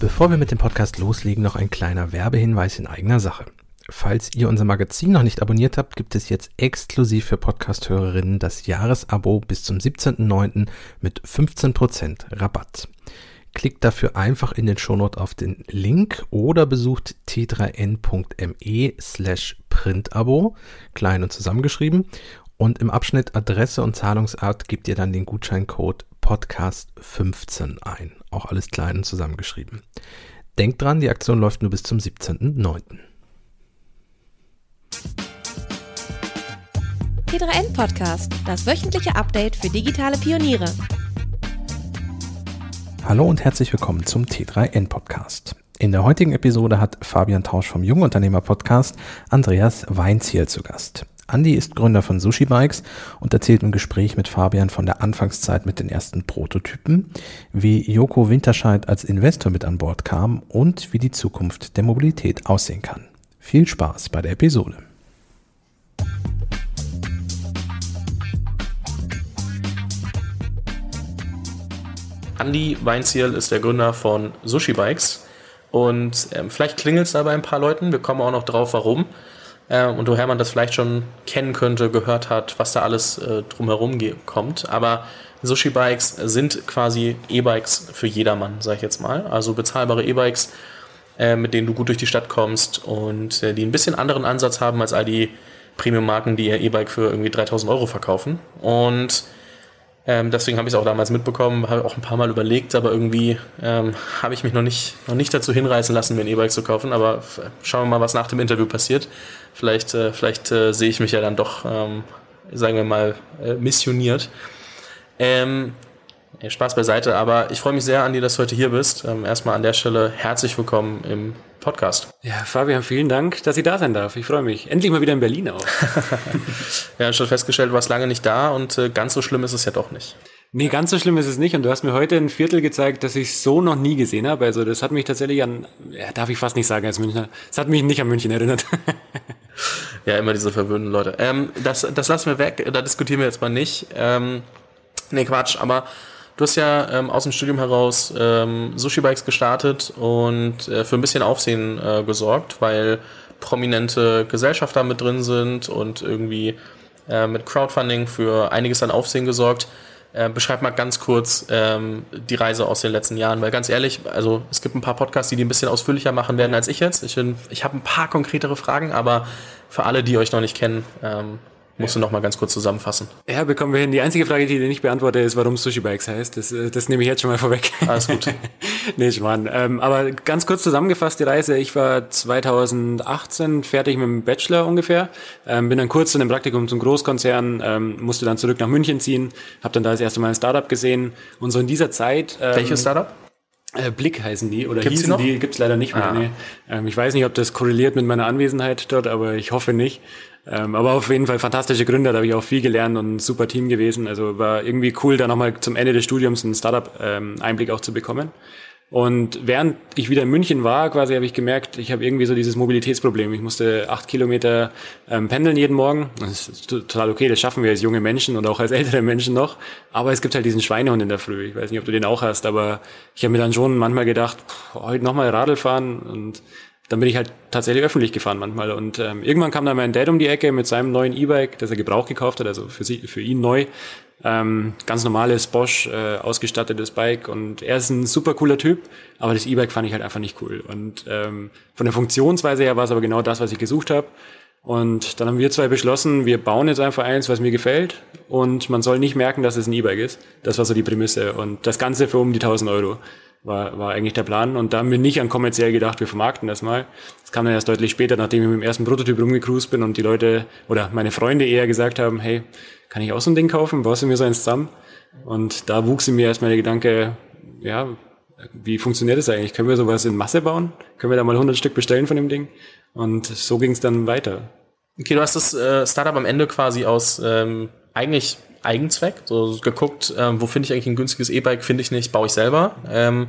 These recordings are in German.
Bevor wir mit dem Podcast loslegen, noch ein kleiner Werbehinweis in eigener Sache. Falls ihr unser Magazin noch nicht abonniert habt, gibt es jetzt exklusiv für Podcast-Hörerinnen das Jahresabo bis zum 17.09. mit 15% Rabatt. Klickt dafür einfach in den Shownote auf den Link oder besucht t3n.me slash printabo, klein und zusammengeschrieben. Und im Abschnitt Adresse und Zahlungsart gebt ihr dann den Gutscheincode Podcast15 ein. Auch alles klein und zusammengeschrieben. Denkt dran, die Aktion läuft nur bis zum 17.09. T3N Podcast, das wöchentliche Update für digitale Pioniere. Hallo und herzlich willkommen zum T3N Podcast. In der heutigen Episode hat Fabian Tausch vom Jungunternehmer Podcast Andreas Weinziel zu Gast. Andi ist Gründer von Sushi Bikes und erzählt im Gespräch mit Fabian von der Anfangszeit mit den ersten Prototypen, wie Joko Winterscheid als Investor mit an Bord kam und wie die Zukunft der Mobilität aussehen kann. Viel Spaß bei der Episode. Andi Weinziel ist der Gründer von Sushi Bikes und ähm, vielleicht klingelt es da bei ein paar Leuten. Wir kommen auch noch drauf, warum äh, und wo Hermann das vielleicht schon kennen könnte, gehört hat, was da alles äh, drumherum kommt. Aber Sushi Bikes sind quasi E-Bikes für jedermann, sag ich jetzt mal. Also bezahlbare E-Bikes, äh, mit denen du gut durch die Stadt kommst und äh, die ein bisschen anderen Ansatz haben als all die Premium-Marken, die ihr E-Bike für irgendwie 3000 Euro verkaufen. Und ähm, deswegen habe ich es auch damals mitbekommen, habe auch ein paar Mal überlegt, aber irgendwie ähm, habe ich mich noch nicht, noch nicht dazu hinreißen lassen, mir ein E-Bike zu kaufen. Aber schauen wir mal, was nach dem Interview passiert. Vielleicht, äh, vielleicht äh, sehe ich mich ja dann doch, ähm, sagen wir mal, äh, missioniert. Ähm, Spaß beiseite, aber ich freue mich sehr, Andi, dass du heute hier bist. Ähm, erstmal an der Stelle herzlich willkommen im Podcast. Ja, Fabian, vielen Dank, dass ich da sein darf. Ich freue mich. Endlich mal wieder in Berlin auch. ja, schon festgestellt, du warst lange nicht da und äh, ganz so schlimm ist es ja doch nicht. Nee, ganz so schlimm ist es nicht. Und du hast mir heute ein Viertel gezeigt, das ich so noch nie gesehen habe. Also das hat mich tatsächlich an, ja, darf ich fast nicht sagen als Münchner, es hat mich nicht an München erinnert. ja, immer diese verwöhnten Leute. Ähm, das, das lassen wir weg, da diskutieren wir jetzt mal nicht. Ähm, nee, Quatsch, aber Du hast ja ähm, aus dem Studium heraus ähm, Sushi Bikes gestartet und äh, für ein bisschen Aufsehen äh, gesorgt, weil prominente Gesellschafter mit drin sind und irgendwie äh, mit Crowdfunding für einiges an Aufsehen gesorgt. Äh, beschreib mal ganz kurz ähm, die Reise aus den letzten Jahren, weil ganz ehrlich, also es gibt ein paar Podcasts, die die ein bisschen ausführlicher machen werden als ich jetzt. Ich, ich habe ein paar konkretere Fragen, aber für alle, die euch noch nicht kennen, ähm, Musst du noch mal ganz kurz zusammenfassen. Ja, bekommen wir hin. Die einzige Frage, die ich nicht beantworte, ist, warum Sushi Bikes heißt. Das, äh, das nehme ich jetzt schon mal vorweg. Alles gut. nee, Schmarrn. Ähm, aber ganz kurz zusammengefasst die Reise. Ich war 2018 fertig mit dem Bachelor ungefähr. Ähm, bin dann kurz zu einem Praktikum zum Großkonzern, ähm, musste dann zurück nach München ziehen, habe dann da das erste Mal ein Startup gesehen. Und so in dieser Zeit... Ähm, Welches Startup? Äh, Blick heißen die oder gibt's hießen die, die, gibt's leider nicht mehr. Ah. Nee. Ähm, ich weiß nicht, ob das korreliert mit meiner Anwesenheit dort, aber ich hoffe nicht. Ähm, aber auf jeden Fall fantastische Gründer, da habe ich auch viel gelernt und ein super Team gewesen. Also war irgendwie cool, da nochmal zum Ende des Studiums einen Startup-Einblick ähm, auch zu bekommen. Und während ich wieder in München war, quasi habe ich gemerkt, ich habe irgendwie so dieses Mobilitätsproblem. Ich musste acht Kilometer ähm, pendeln jeden Morgen. Das ist total okay, das schaffen wir als junge Menschen und auch als ältere Menschen noch. Aber es gibt halt diesen Schweinehund in der Früh. Ich weiß nicht, ob du den auch hast, aber ich habe mir dann schon manchmal gedacht, pff, heute nochmal Radl fahren und dann bin ich halt tatsächlich öffentlich gefahren manchmal. Und ähm, irgendwann kam dann mein Dad um die Ecke mit seinem neuen E-Bike, das er Gebrauch gekauft hat, also für, sie, für ihn neu. Ähm, ganz normales Bosch äh, ausgestattetes Bike und er ist ein super cooler Typ, aber das E-Bike fand ich halt einfach nicht cool. Und ähm, von der Funktionsweise her war es aber genau das, was ich gesucht habe. Und dann haben wir zwei beschlossen, wir bauen jetzt einfach eins, was mir gefällt und man soll nicht merken, dass es ein E-Bike ist. Das war so die Prämisse und das Ganze für um die 1000 Euro war, war eigentlich der Plan. Und da haben wir nicht an kommerziell gedacht, wir vermarkten das mal. Das kam dann erst deutlich später, nachdem ich mit dem ersten Prototyp rumgecruised bin und die Leute oder meine Freunde eher gesagt haben, hey, kann ich auch so ein Ding kaufen? Baust du mir so eins zusammen? Und da wuchs in mir erstmal der Gedanke, ja, wie funktioniert das eigentlich? Können wir sowas in Masse bauen? Können wir da mal 100 Stück bestellen von dem Ding? Und so ging es dann weiter. Okay, du hast das äh, Startup am Ende quasi aus ähm, eigentlich Eigenzweck. So geguckt, ähm, wo finde ich eigentlich ein günstiges E-Bike, finde ich nicht, baue ich selber. Ähm,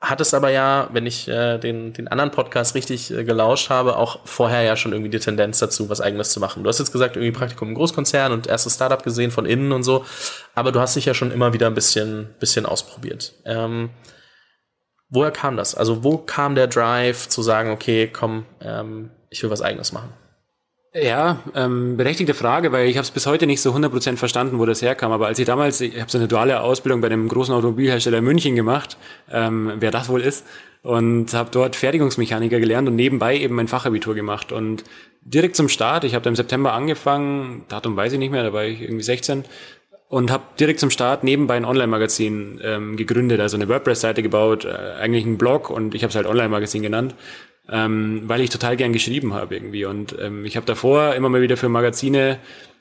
hat es aber ja, wenn ich äh, den, den anderen Podcast richtig äh, gelauscht habe, auch vorher ja schon irgendwie die Tendenz dazu, was eigenes zu machen. Du hast jetzt gesagt, irgendwie Praktikum im Großkonzern und erstes Startup gesehen von innen und so, aber du hast dich ja schon immer wieder ein bisschen, bisschen ausprobiert. Ähm, woher kam das? Also wo kam der Drive zu sagen, okay, komm, ähm, ich will was eigenes machen? Ja, ähm, berechtigte Frage, weil ich habe es bis heute nicht so 100% verstanden, wo das herkam. Aber als ich damals, ich habe so eine duale Ausbildung bei einem großen Automobilhersteller in München gemacht, ähm, wer das wohl ist, und habe dort Fertigungsmechaniker gelernt und nebenbei eben mein Fachabitur gemacht. Und direkt zum Start, ich habe da im September angefangen, Datum weiß ich nicht mehr, da war ich irgendwie 16, und habe direkt zum Start nebenbei ein Online-Magazin ähm, gegründet, also eine WordPress-Seite gebaut, äh, eigentlich einen Blog und ich habe es halt Online-Magazin genannt ähm, weil ich total gern geschrieben habe irgendwie. Und ähm, ich habe davor immer mal wieder für Magazine,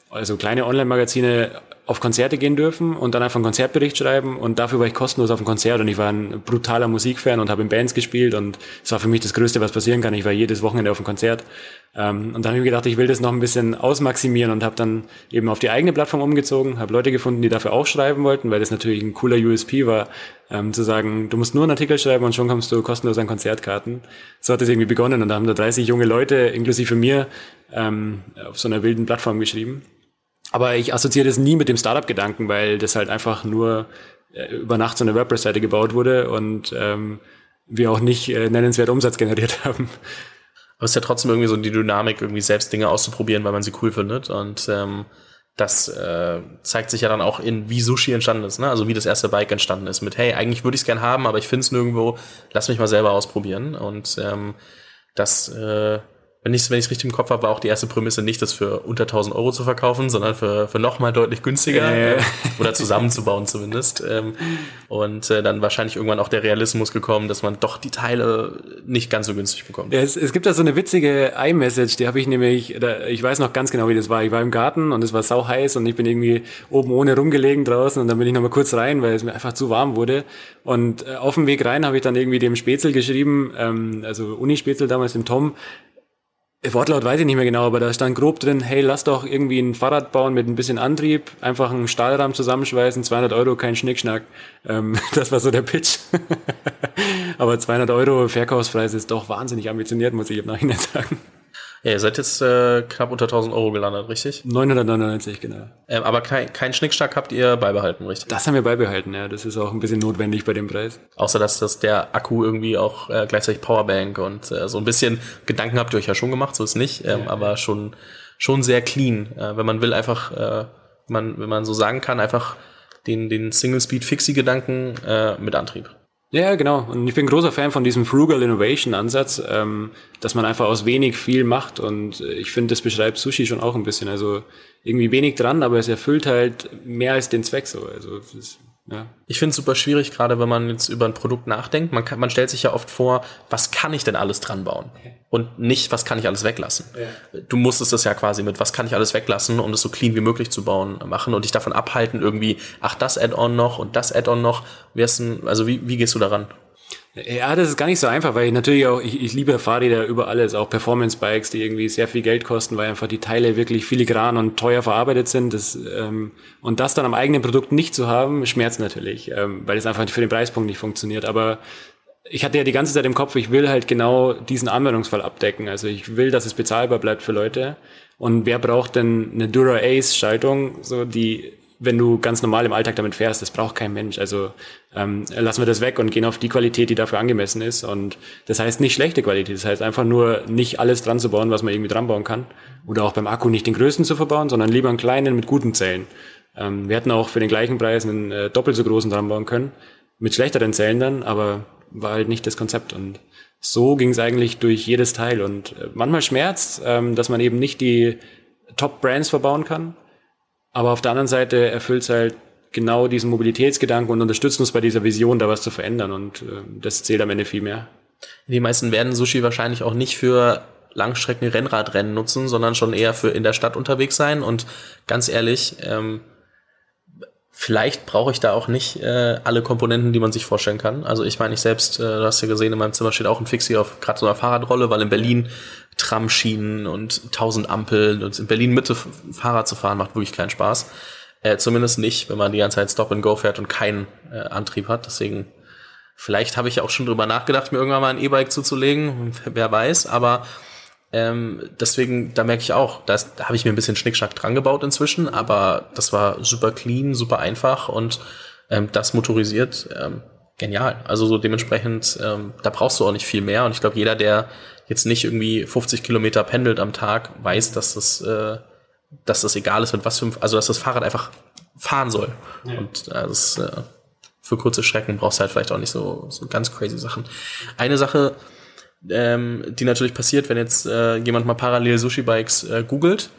also kleine Online-Magazine, auf Konzerte gehen dürfen und dann einfach einen Konzertbericht schreiben und dafür war ich kostenlos auf dem Konzert und ich war ein brutaler Musikfan und habe in Bands gespielt und es war für mich das Größte, was passieren kann. Ich war jedes Wochenende auf dem Konzert ähm, und dann habe ich mir gedacht, ich will das noch ein bisschen ausmaximieren und habe dann eben auf die eigene Plattform umgezogen, habe Leute gefunden, die dafür auch schreiben wollten, weil das natürlich ein cooler USP war, ähm, zu sagen, du musst nur einen Artikel schreiben und schon kommst du kostenlos an Konzertkarten. So hat es irgendwie begonnen und da haben da 30 junge Leute, inklusive mir, ähm, auf so einer wilden Plattform geschrieben. Aber ich assoziiere das nie mit dem Startup-Gedanken, weil das halt einfach nur äh, über Nacht so eine WordPress-Seite gebaut wurde und ähm, wir auch nicht äh, nennenswert Umsatz generiert haben. Aber es ist ja trotzdem irgendwie so die Dynamik, irgendwie selbst Dinge auszuprobieren, weil man sie cool findet. Und ähm, das äh, zeigt sich ja dann auch in, wie Sushi entstanden ist, ne? Also wie das erste Bike entstanden ist. Mit, hey, eigentlich würde ich es gern haben, aber ich finde es nirgendwo, lass mich mal selber ausprobieren. Und ähm, das äh, wenn ich es wenn ich's richtig im Kopf habe, war auch die erste Prämisse nicht, das für unter 1000 Euro zu verkaufen, sondern für, für nochmal deutlich günstiger äh. oder zusammenzubauen zumindest. Ähm, und äh, dann wahrscheinlich irgendwann auch der Realismus gekommen, dass man doch die Teile nicht ganz so günstig bekommt. Ja, es, es gibt da so eine witzige iMessage, die habe ich nämlich, da, ich weiß noch ganz genau, wie das war. Ich war im Garten und es war sau heiß und ich bin irgendwie oben ohne rumgelegen draußen und dann bin ich nochmal kurz rein, weil es mir einfach zu warm wurde. Und äh, auf dem Weg rein habe ich dann irgendwie dem Spätzl geschrieben, ähm, also Uni-Spätzl damals, dem Tom, Wortlaut weiß ich nicht mehr genau, aber da stand grob drin, hey, lass doch irgendwie ein Fahrrad bauen mit ein bisschen Antrieb, einfach einen Stahlrahmen zusammenschweißen, 200 Euro, kein Schnickschnack. Ähm, das war so der Pitch. aber 200 Euro Verkaufspreis ist doch wahnsinnig ambitioniert, muss ich im Nachhinein sagen. Ja, ihr seid jetzt äh, knapp unter 1000 Euro gelandet, richtig? 999, genau. Ähm, aber kein, kein Schnickschnack habt ihr beibehalten, richtig? Das haben wir beibehalten, ja. Das ist auch ein bisschen notwendig bei dem Preis. Außer, dass, dass der Akku irgendwie auch äh, gleichzeitig Powerbank und äh, so ein bisschen Gedanken habt ihr euch ja schon gemacht, so ist nicht, ähm, ja. aber schon, schon sehr clean. Äh, wenn man will, einfach, äh, man, wenn man so sagen kann, einfach den, den Single-Speed-Fixie-Gedanken äh, mit Antrieb. Ja, genau. Und ich bin großer Fan von diesem Frugal Innovation Ansatz, ähm, dass man einfach aus wenig viel macht. Und ich finde, das beschreibt Sushi schon auch ein bisschen. Also irgendwie wenig dran, aber es erfüllt halt mehr als den Zweck so. Also das, ja. Ich finde es super schwierig, gerade wenn man jetzt über ein Produkt nachdenkt. Man, kann, man stellt sich ja oft vor, was kann ich denn alles dran bauen? Und nicht, was kann ich alles weglassen? Ja. Du musstest das ja quasi mit, was kann ich alles weglassen, um das so clean wie möglich zu bauen, machen und dich davon abhalten, irgendwie, ach, das Add-on noch und das Add-on noch. Wie denn, also wie, wie gehst du daran? Ja, das ist gar nicht so einfach, weil ich natürlich auch, ich, ich liebe Fahrräder über alles, auch Performance-Bikes, die irgendwie sehr viel Geld kosten, weil einfach die Teile wirklich filigran und teuer verarbeitet sind. Das, ähm, und das dann am eigenen Produkt nicht zu haben, schmerzt natürlich, ähm, weil es einfach für den Preispunkt nicht funktioniert. Aber ich hatte ja die ganze Zeit im Kopf, ich will halt genau diesen Anwendungsfall abdecken. Also ich will, dass es bezahlbar bleibt für Leute. Und wer braucht denn eine Dura Ace Schaltung, so die wenn du ganz normal im Alltag damit fährst, das braucht kein Mensch. Also ähm, lassen wir das weg und gehen auf die Qualität, die dafür angemessen ist. Und das heißt nicht schlechte Qualität, das heißt einfach nur nicht alles dran zu bauen, was man irgendwie dran bauen kann. Oder auch beim Akku nicht den größten zu verbauen, sondern lieber einen kleinen mit guten Zellen. Ähm, wir hätten auch für den gleichen Preis einen äh, doppelt so großen dran bauen können, mit schlechteren Zellen dann, aber war halt nicht das Konzept. Und so ging es eigentlich durch jedes Teil. Und äh, manchmal schmerzt, ähm, dass man eben nicht die Top-Brands verbauen kann aber auf der anderen Seite erfüllt es halt genau diesen Mobilitätsgedanken und unterstützt uns bei dieser Vision, da was zu verändern. Und äh, das zählt am Ende viel mehr. Die meisten werden Sushi wahrscheinlich auch nicht für Langstrecken-Rennradrennen nutzen, sondern schon eher für in der Stadt unterwegs sein. Und ganz ehrlich, ähm, vielleicht brauche ich da auch nicht äh, alle Komponenten, die man sich vorstellen kann. Also ich meine, ich selbst, äh, du hast ja gesehen, in meinem Zimmer steht auch ein Fixie auf gerade so einer Fahrradrolle, weil in Berlin Tramschienen und tausend Ampeln und in Berlin Mitte Fahrrad zu fahren macht wirklich keinen Spaß. Äh, zumindest nicht, wenn man die ganze Zeit Stop and Go fährt und keinen äh, Antrieb hat. Deswegen, vielleicht habe ich auch schon drüber nachgedacht, mir irgendwann mal ein E-Bike zuzulegen. Wer weiß, aber ähm, deswegen, da merke ich auch, da, da habe ich mir ein bisschen Schnickschnack dran gebaut inzwischen, aber das war super clean, super einfach und ähm, das motorisiert. Ähm, genial. Also so dementsprechend, ähm, da brauchst du auch nicht viel mehr. Und ich glaube, jeder, der jetzt nicht irgendwie 50 Kilometer pendelt am Tag, weiß, dass das, äh, dass das egal ist, mit was für, also dass das Fahrrad einfach fahren soll. Ja. Und äh, das, äh, für kurze Strecken brauchst du halt vielleicht auch nicht so, so ganz crazy Sachen. Eine Sache, ähm, die natürlich passiert, wenn jetzt äh, jemand mal parallel Sushi-Bikes äh, googelt,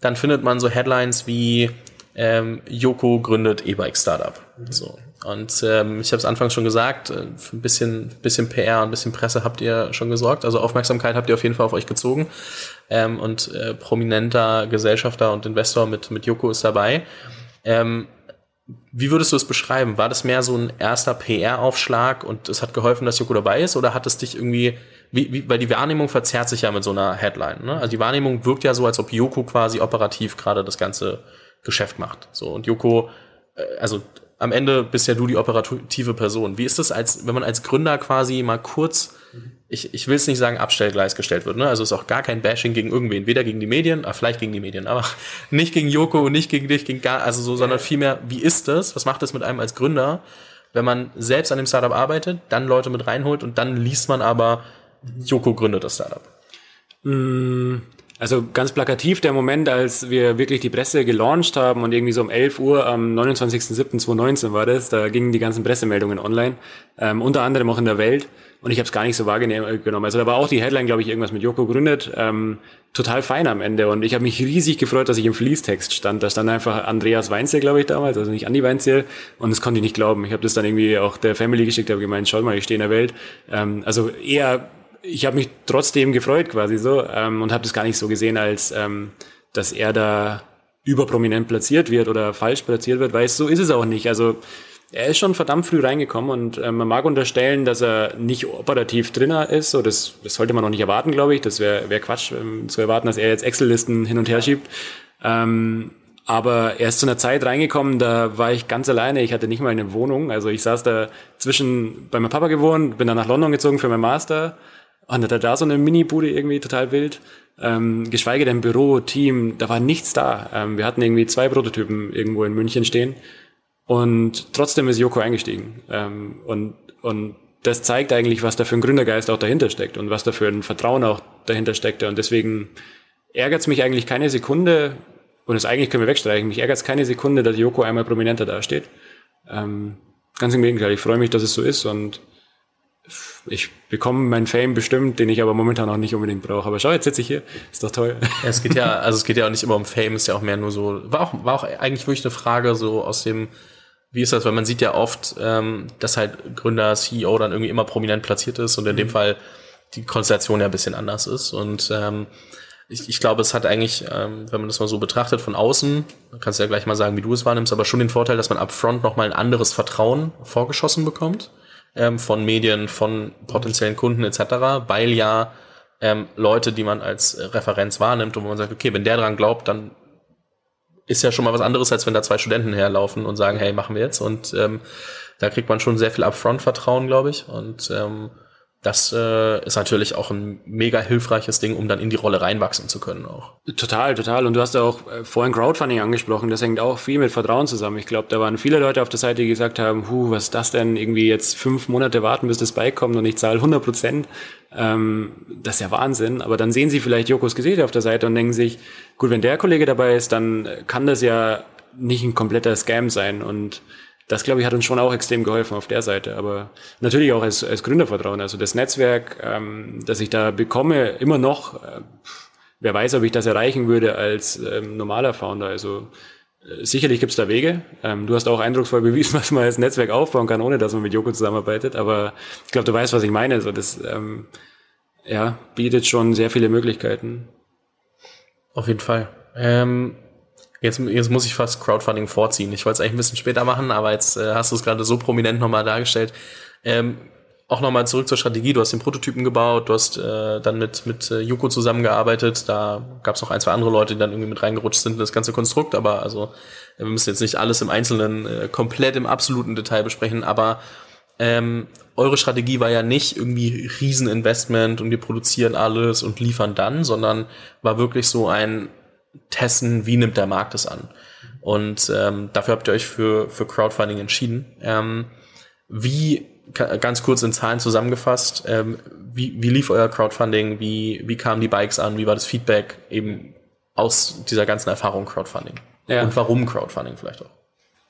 dann findet man so Headlines wie ähm, Yoko gründet E-Bike-Startup. So. Und ähm, ich habe es anfangs schon gesagt, äh, für ein bisschen, bisschen PR, ein bisschen Presse habt ihr schon gesorgt. Also Aufmerksamkeit habt ihr auf jeden Fall auf euch gezogen. Ähm, und äh, prominenter Gesellschafter und Investor mit, mit Yoko ist dabei. Ähm, wie würdest du es beschreiben? War das mehr so ein erster PR-Aufschlag und es hat geholfen, dass Yoko dabei ist? Oder hat es dich irgendwie, wie, wie, weil die Wahrnehmung verzerrt sich ja mit so einer Headline. Ne? Also die Wahrnehmung wirkt ja so, als ob Yoko quasi operativ gerade das ganze Geschäft macht. So und Yoko, äh, also am Ende bist ja du die operative Person. Wie ist das, als wenn man als Gründer quasi mal kurz, ich, ich will es nicht sagen, Abstellgleis gestellt wird. Ne? Also ist auch gar kein Bashing gegen irgendwen, weder gegen die Medien, ah, vielleicht gegen die Medien, aber nicht gegen Joko und nicht gegen dich, gegen gar, also so, sondern vielmehr, wie ist das? Was macht das mit einem als Gründer, wenn man selbst an dem Startup arbeitet, dann Leute mit reinholt und dann liest man aber, Joko gründet das Startup? Mm. Also ganz plakativ der Moment, als wir wirklich die Presse gelauncht haben und irgendwie so um 11 Uhr am 29.07.2019 war das, da gingen die ganzen Pressemeldungen online, ähm, unter anderem auch in der Welt und ich habe es gar nicht so wahrgenommen. Also da war auch die Headline, glaube ich, irgendwas mit Joko gründet, ähm, total fein am Ende und ich habe mich riesig gefreut, dass ich im Fließtext stand. Da stand einfach Andreas Weinzel, glaube ich, damals, also nicht Andi Weinzel und das konnte ich nicht glauben. Ich habe das dann irgendwie auch der Family geschickt, habe gemeint, schau mal, ich stehe in der Welt. Ähm, also eher ich habe mich trotzdem gefreut quasi so ähm, und habe das gar nicht so gesehen, als ähm, dass er da überprominent platziert wird oder falsch platziert wird, weil so ist es auch nicht. Also er ist schon verdammt früh reingekommen und äh, man mag unterstellen, dass er nicht operativ drinner ist. So, das, das sollte man noch nicht erwarten, glaube ich. Das wäre wär Quatsch ähm, zu erwarten, dass er jetzt Excel-Listen hin und her schiebt. Ähm, aber er ist zu einer Zeit reingekommen, da war ich ganz alleine. Ich hatte nicht mal eine Wohnung. Also ich saß da zwischen bei meinem Papa gewohnt, bin dann nach London gezogen für mein Master und hatte da so eine Mini-Bude irgendwie total wild. Ähm, geschweige denn Büro, Team, da war nichts da. Ähm, wir hatten irgendwie zwei Prototypen irgendwo in München stehen. Und trotzdem ist Joko eingestiegen. Ähm, und, und das zeigt eigentlich, was da für ein Gründergeist auch dahinter steckt und was da für ein Vertrauen auch dahinter steckt. Und deswegen ärgert es mich eigentlich keine Sekunde, und das eigentlich können wir wegstreichen, mich ärgert es keine Sekunde, dass Joko einmal prominenter dasteht. Ähm, ganz im Gegenteil, ich freue mich, dass es so ist und ich bekomme meinen Fame bestimmt, den ich aber momentan auch nicht unbedingt brauche. Aber schau, jetzt sitze ich hier. Ist doch toll. Ja, es geht ja, also es geht ja auch nicht immer um Fame, ist ja auch mehr nur so, war auch, war auch eigentlich wirklich eine Frage so aus dem, wie ist das, weil man sieht ja oft, ähm, dass halt Gründer, CEO dann irgendwie immer prominent platziert ist und in mhm. dem Fall die Konstellation ja ein bisschen anders ist. Und ähm, ich, ich glaube, es hat eigentlich, ähm, wenn man das mal so betrachtet von außen, kannst du ja gleich mal sagen, wie du es wahrnimmst, aber schon den Vorteil, dass man upfront nochmal ein anderes Vertrauen vorgeschossen bekommt ähm, von Medien, von potenziellen Kunden etc., weil ja ähm, Leute, die man als Referenz wahrnimmt und wo man sagt, okay, wenn der dran glaubt, dann ist ja schon mal was anderes, als wenn da zwei Studenten herlaufen und sagen, hey, machen wir jetzt. Und ähm, da kriegt man schon sehr viel Upfront-Vertrauen, glaube ich. Und ähm, das äh, ist natürlich auch ein mega hilfreiches Ding, um dann in die Rolle reinwachsen zu können auch. Total, total. Und du hast ja auch äh, vorhin Crowdfunding angesprochen. Das hängt auch viel mit Vertrauen zusammen. Ich glaube, da waren viele Leute auf der Seite, die gesagt haben, hu, was ist das denn? Irgendwie jetzt fünf Monate warten, bis das Bike kommt und ich zahle 100 Prozent. Ähm, das ist ja Wahnsinn. Aber dann sehen sie vielleicht Jokos Gesicht auf der Seite und denken sich, gut, wenn der Kollege dabei ist, dann kann das ja nicht ein kompletter Scam sein. Und das, glaube ich, hat uns schon auch extrem geholfen auf der Seite. Aber natürlich auch als, als Gründervertrauen. Also das Netzwerk, ähm, das ich da bekomme, immer noch, äh, wer weiß, ob ich das erreichen würde als ähm, normaler Founder. Also äh, sicherlich gibt's da Wege. Ähm, du hast auch eindrucksvoll bewiesen, was man als Netzwerk aufbauen kann, ohne dass man mit Joko zusammenarbeitet. Aber ich glaube, du weißt, was ich meine. So, das ähm, ja, bietet schon sehr viele Möglichkeiten. Auf jeden Fall. Ähm Jetzt, jetzt muss ich fast Crowdfunding vorziehen. Ich wollte es eigentlich ein bisschen später machen, aber jetzt äh, hast du es gerade so prominent nochmal dargestellt. Ähm, auch nochmal zurück zur Strategie. Du hast den Prototypen gebaut, du hast äh, dann mit, mit äh, Yuko zusammengearbeitet. Da gab es noch ein, zwei andere Leute, die dann irgendwie mit reingerutscht sind in das ganze Konstrukt. Aber also wir müssen jetzt nicht alles im Einzelnen äh, komplett im absoluten Detail besprechen. Aber ähm, eure Strategie war ja nicht irgendwie Rieseninvestment und wir produzieren alles und liefern dann, sondern war wirklich so ein testen, wie nimmt der Markt es an. Und ähm, dafür habt ihr euch für, für Crowdfunding entschieden. Ähm, wie ganz kurz in Zahlen zusammengefasst, ähm, wie, wie lief euer Crowdfunding? Wie, wie kamen die Bikes an? Wie war das Feedback eben aus dieser ganzen Erfahrung Crowdfunding? Ja. Und warum Crowdfunding vielleicht auch?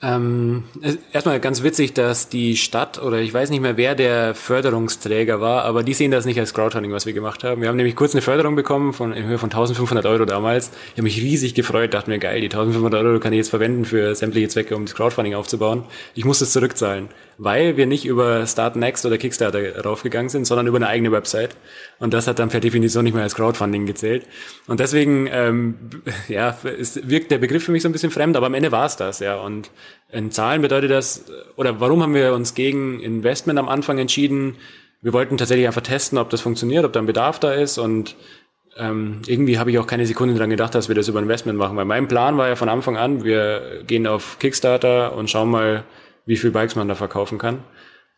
Ähm, erstmal ganz witzig, dass die Stadt oder ich weiß nicht mehr, wer der Förderungsträger war, aber die sehen das nicht als Crowdfunding, was wir gemacht haben. Wir haben nämlich kurz eine Förderung bekommen von in Höhe von 1500 Euro damals. Ich habe mich riesig gefreut, dachte mir, geil, die 1500 Euro kann ich jetzt verwenden für sämtliche Zwecke, um das Crowdfunding aufzubauen. Ich muss es zurückzahlen weil wir nicht über Start Next oder Kickstarter raufgegangen sind, sondern über eine eigene Website. Und das hat dann per Definition nicht mehr als Crowdfunding gezählt. Und deswegen, ähm, ja, es wirkt der Begriff für mich so ein bisschen fremd, aber am Ende war es das, ja. Und in Zahlen bedeutet das, oder warum haben wir uns gegen Investment am Anfang entschieden? Wir wollten tatsächlich einfach testen, ob das funktioniert, ob da ein Bedarf da ist und ähm, irgendwie habe ich auch keine Sekunde dran gedacht, dass wir das über Investment machen, weil mein Plan war ja von Anfang an, wir gehen auf Kickstarter und schauen mal, wie viel Bikes man da verkaufen kann.